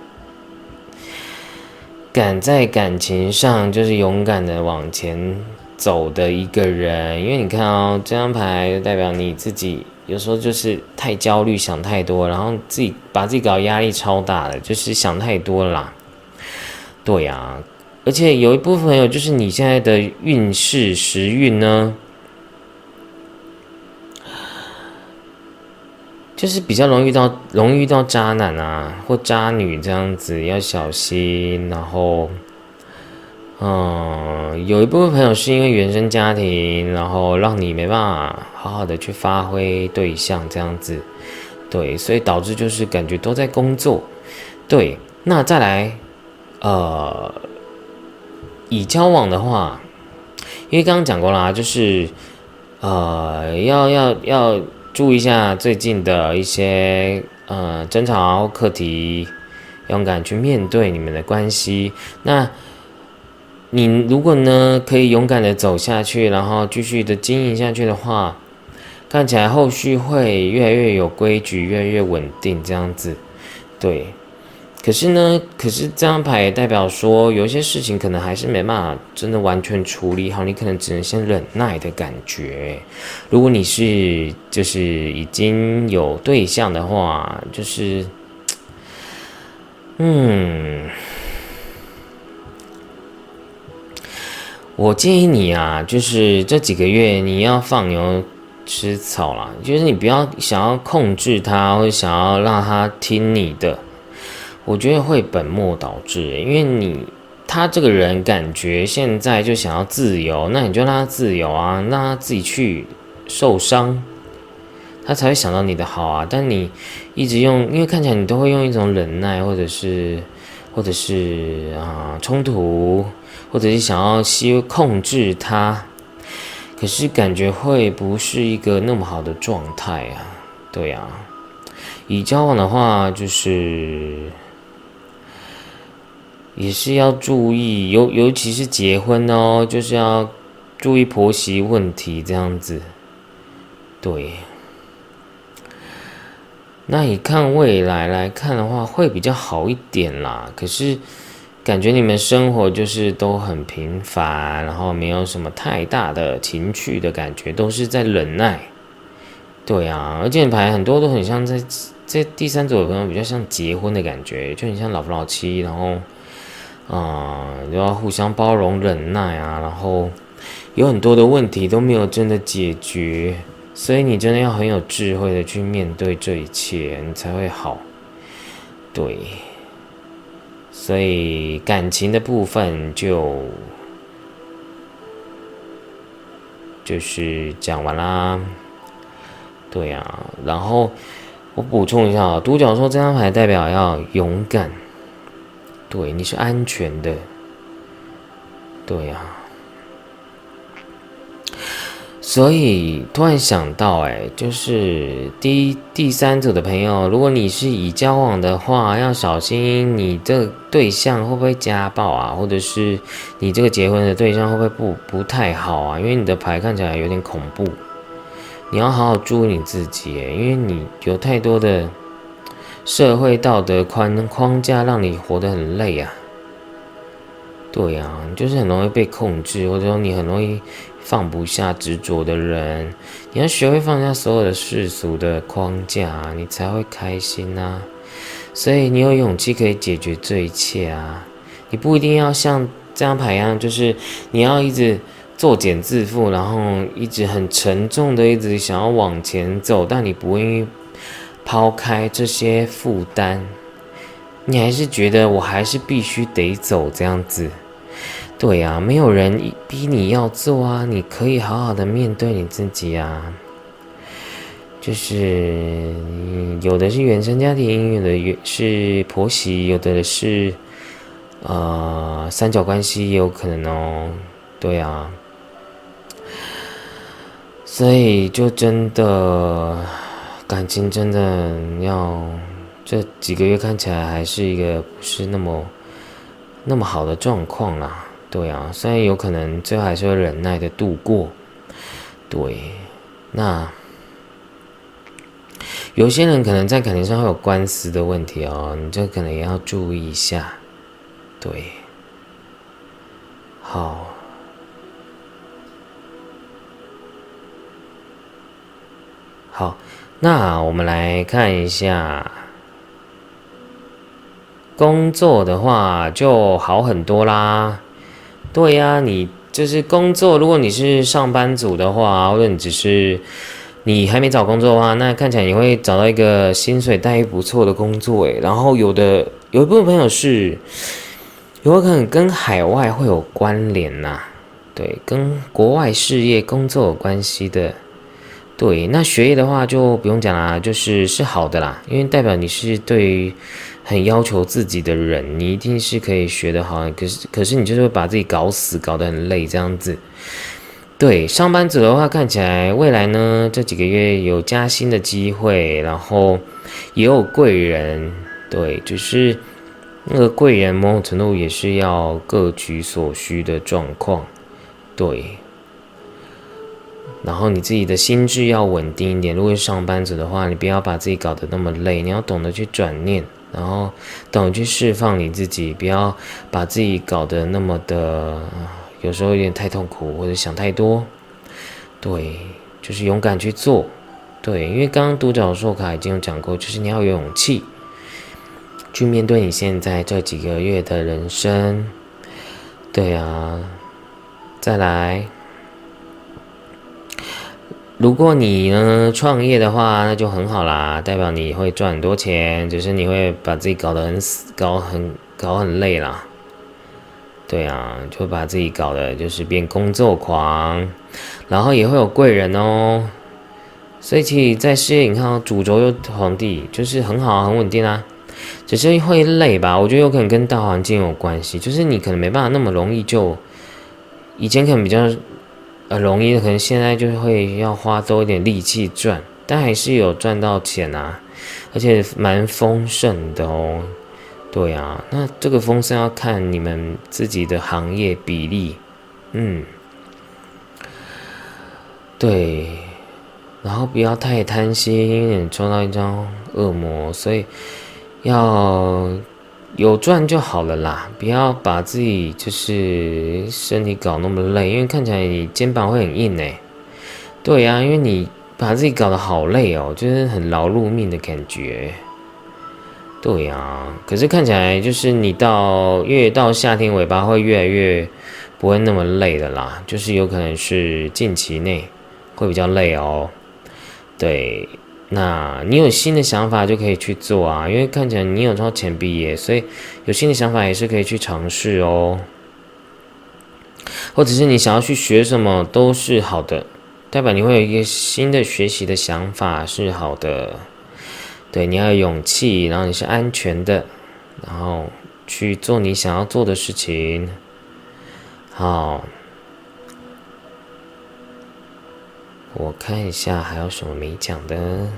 敢在感情上就是勇敢的往前走的一个人，因为你看哦，这张牌代表你自己有时候就是太焦虑，想太多，然后自己把自己搞压力超大的，就是想太多了啦。对呀，而且有一部分朋友就是你现在的运势时运呢。就是比较容易遇到，容易遇到渣男啊，或渣女这样子，要小心。然后，嗯，有一部分朋友是因为原生家庭，然后让你没办法好好的去发挥对象这样子，对，所以导致就是感觉都在工作。对，那再来，呃，以交往的话，因为刚刚讲过啦，就是，呃，要要要。注意一下最近的一些呃争吵课题，勇敢去面对你们的关系。那你如果呢可以勇敢的走下去，然后继续的经营下去的话，看起来后续会越来越有规矩，越来越稳定，这样子，对。可是呢，可是这张牌也代表说，有一些事情可能还是没办法真的完全处理好，你可能只能先忍耐的感觉。如果你是就是已经有对象的话，就是，嗯，我建议你啊，就是这几个月你要放牛吃草啦，就是你不要想要控制他，或者想要让他听你的。我觉得会本末倒置，因为你他这个人感觉现在就想要自由，那你就让他自由啊，让他自己去受伤，他才会想到你的好啊。但你一直用，因为看起来你都会用一种忍耐，或者是或者是啊冲突，或者是想要希控制他，可是感觉会不是一个那么好的状态啊。对啊，以交往的话就是。也是要注意，尤尤其是结婚哦，就是要注意婆媳问题这样子。对，那你看未来来看的话，会比较好一点啦。可是感觉你们生活就是都很平凡，然后没有什么太大的情趣的感觉，都是在忍耐。对啊，而且牌很多都很像在在第三组的朋友比较像结婚的感觉，就很像老夫老妻，然后。啊，要互相包容、忍耐啊，然后有很多的问题都没有真的解决，所以你真的要很有智慧的去面对这一切，你才会好。对，所以感情的部分就就是讲完啦。对啊，然后我补充一下啊，独角兽这张牌代表要勇敢。对，你是安全的。对呀，所以突然想到，哎，就是第第三组的朋友，如果你是以交往的话，要小心你这对象会不会家暴啊，或者是你这个结婚的对象会不会不不太好啊？因为你的牌看起来有点恐怖，你要好好注意你自己，因为你有太多的。社会道德框框架让你活得很累啊，对呀，就是很容易被控制，或者说你很容易放不下执着的人，你要学会放下所有的世俗的框架，你才会开心啊。所以你有勇气可以解决这一切啊，你不一定要像这张牌一样，就是你要一直作茧自缚，然后一直很沉重的一直想要往前走，但你不愿意。抛开这些负担，你还是觉得我还是必须得走这样子？对呀，没有人逼你要做啊，你可以好好的面对你自己啊。就是有的是原生家庭，有的是婆媳，有的是呃三角关系也有可能哦。对啊，所以就真的感情真的要这几个月看起来还是一个不是那么那么好的状况啦。对啊，虽然有可能最后还是会忍耐的度过。对，那。有些人可能在感情上会有官司的问题哦，你这可能也要注意一下。对，好，好，那我们来看一下工作的话就好很多啦。对呀，你就是工作，如果你是上班族的话，或者你只是。你还没找工作的话，那看起来你会找到一个薪水待遇不错的工作诶。然后有的有一部分朋友是，有可能跟海外会有关联呐，对，跟国外事业工作有关系的。对，那学业的话就不用讲啦，就是是好的啦，因为代表你是对很要求自己的人，你一定是可以学得好。可是可是你就是会把自己搞死，搞得很累这样子。对上班族的话，看起来未来呢这几个月有加薪的机会，然后也有贵人。对，就是那个贵人某种程度也是要各取所需的状况。对，然后你自己的心智要稳定一点。如果是上班族的话，你不要把自己搞得那么累，你要懂得去转念，然后懂得去释放你自己，不要把自己搞得那么的。有时候有点太痛苦，或者想太多，对，就是勇敢去做，对，因为刚刚独角兽卡已经有讲过，就是你要有勇气去面对你现在这几个月的人生，对啊，再来，如果你呢创业的话，那就很好啦，代表你会赚很多钱，只是你会把自己搞得很死，搞很搞很累啦。对啊，就把自己搞的，就是变工作狂，然后也会有贵人哦。所以其实，在事业，你看，主轴又皇帝，就是很好，很稳定啊。只是会累吧？我觉得有可能跟大环境有关系，就是你可能没办法那么容易就，以前可能比较呃容易，可能现在就会要花多一点力气赚，但还是有赚到钱啊，而且蛮丰盛的哦。对啊，那这个风声要看你们自己的行业比例，嗯，对，然后不要太贪心，因为你抽到一张恶魔，所以要有赚就好了啦，不要把自己就是身体搞那么累，因为看起来你肩膀会很硬哎。对呀，因为你把自己搞得好累哦，就是很劳碌命的感觉。对呀，可是看起来就是你到越到夏天尾巴会越来越不会那么累的啦，就是有可能是近期内会比较累哦。对，那你有新的想法就可以去做啊，因为看起来你有超前毕业，所以有新的想法也是可以去尝试哦。或者是你想要去学什么都是好的，代表你会有一个新的学习的想法是好的。对，你要有勇气，然后你是安全的，然后去做你想要做的事情。好，我看一下还有什么没讲的。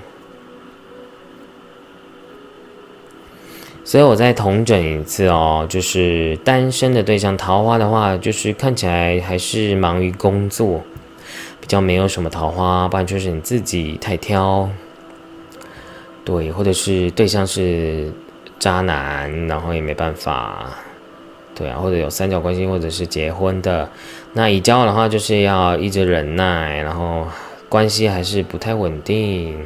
所以我再同整一次哦，就是单身的对象，桃花的话，就是看起来还是忙于工作，比较没有什么桃花，不然就是你自己太挑。对，或者是对象是渣男，然后也没办法，对啊，或者有三角关系，或者是结婚的，那已交的话，就是要一直忍耐，然后关系还是不太稳定，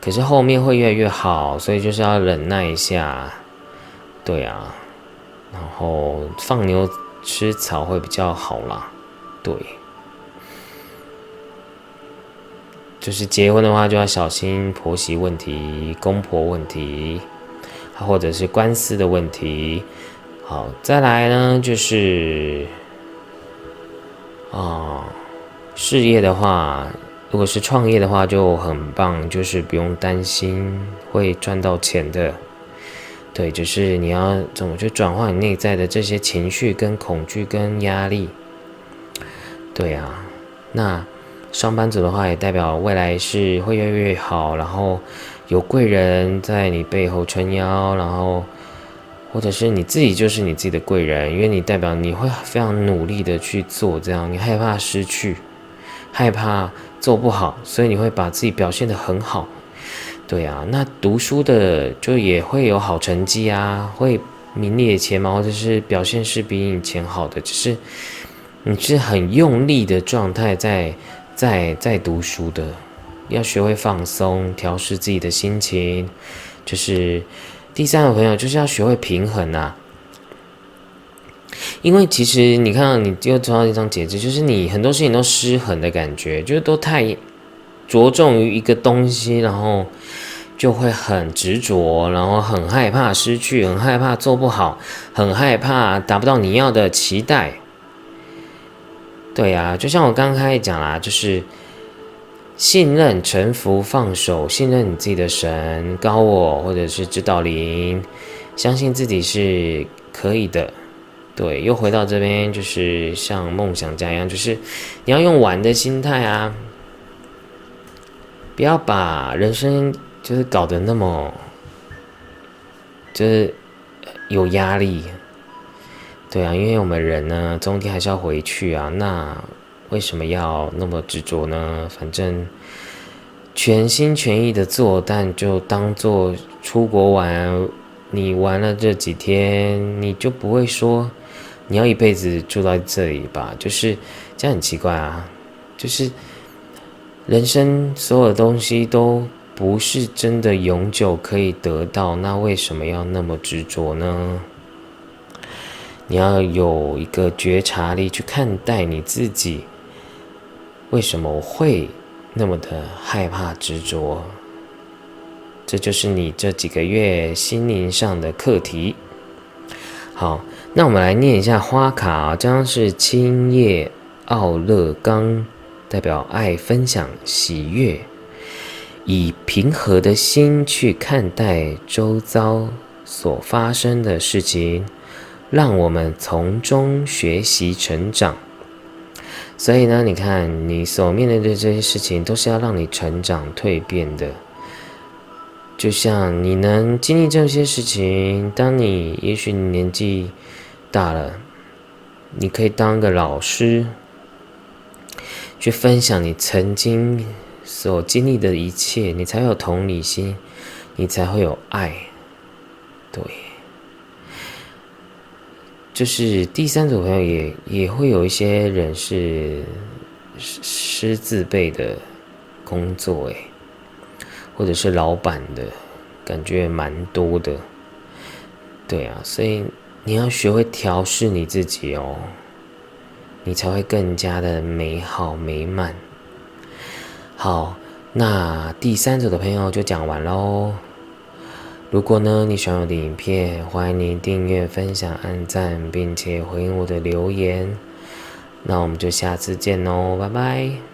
可是后面会越来越好，所以就是要忍耐一下，对啊，然后放牛吃草会比较好啦，对。就是结婚的话，就要小心婆媳问题、公婆问题，或者是官司的问题。好，再来呢，就是啊，事业的话，如果是创业的话，就很棒，就是不用担心会赚到钱的。对，就是你要怎么去转化你内在的这些情绪、跟恐惧、跟压力。对啊，那上班族的话，也代表未来是会越来越好，然后有贵人在你背后撑腰，然后或者是你自己就是你自己的贵人，因为你代表你会非常努力的去做，这样你害怕失去，害怕。做不好，所以你会把自己表现得很好，对啊。那读书的就也会有好成绩啊，会名列前茅，或者是表现是比以前好的，只是你是很用力的状态在在在读书的，要学会放松，调试自己的心情，就是第三个朋友就是要学会平衡啊。因为其实你看，你又抽到一张节制，就是你很多事情都失衡的感觉，就是都太着重于一个东西，然后就会很执着，然后很害怕失去，很害怕做不好，很害怕达不到你要的期待。对呀，就像我刚开始讲啦，就是信任、臣服、放手，信任你自己的神、高我或者是指导灵，相信自己是可以的。对，又回到这边，就是像梦想家一样，就是你要用玩的心态啊，不要把人生就是搞得那么就是有压力。对啊，因为我们人呢，终天还是要回去啊，那为什么要那么执着呢？反正全心全意的做，但就当做出国玩，你玩了这几天，你就不会说。你要一辈子住在这里吧，就是这样很奇怪啊！就是人生所有的东西都不是真的永久可以得到，那为什么要那么执着呢？你要有一个觉察力去看待你自己，为什么会那么的害怕执着？这就是你这几个月心灵上的课题。好。那我们来念一下花卡啊，这张是青叶奥勒冈，代表爱、分享、喜悦，以平和的心去看待周遭所发生的事情，让我们从中学习成长。所以呢，你看你所面对的这些事情，都是要让你成长蜕变的。就像你能经历这些事情，当你也许你年纪。大了，你可以当个老师，去分享你曾经所经历的一切，你才有同理心，你才会有爱。对，就是第三组朋友也也会有一些人是师字辈的工作，诶，或者是老板的感觉蛮多的。对啊，所以。你要学会调试你自己哦，你才会更加的美好美满。好，那第三组的朋友就讲完喽。如果呢你喜欢我的影片，欢迎您订阅、分享、按赞，并且回应我的留言。那我们就下次见喽，拜拜。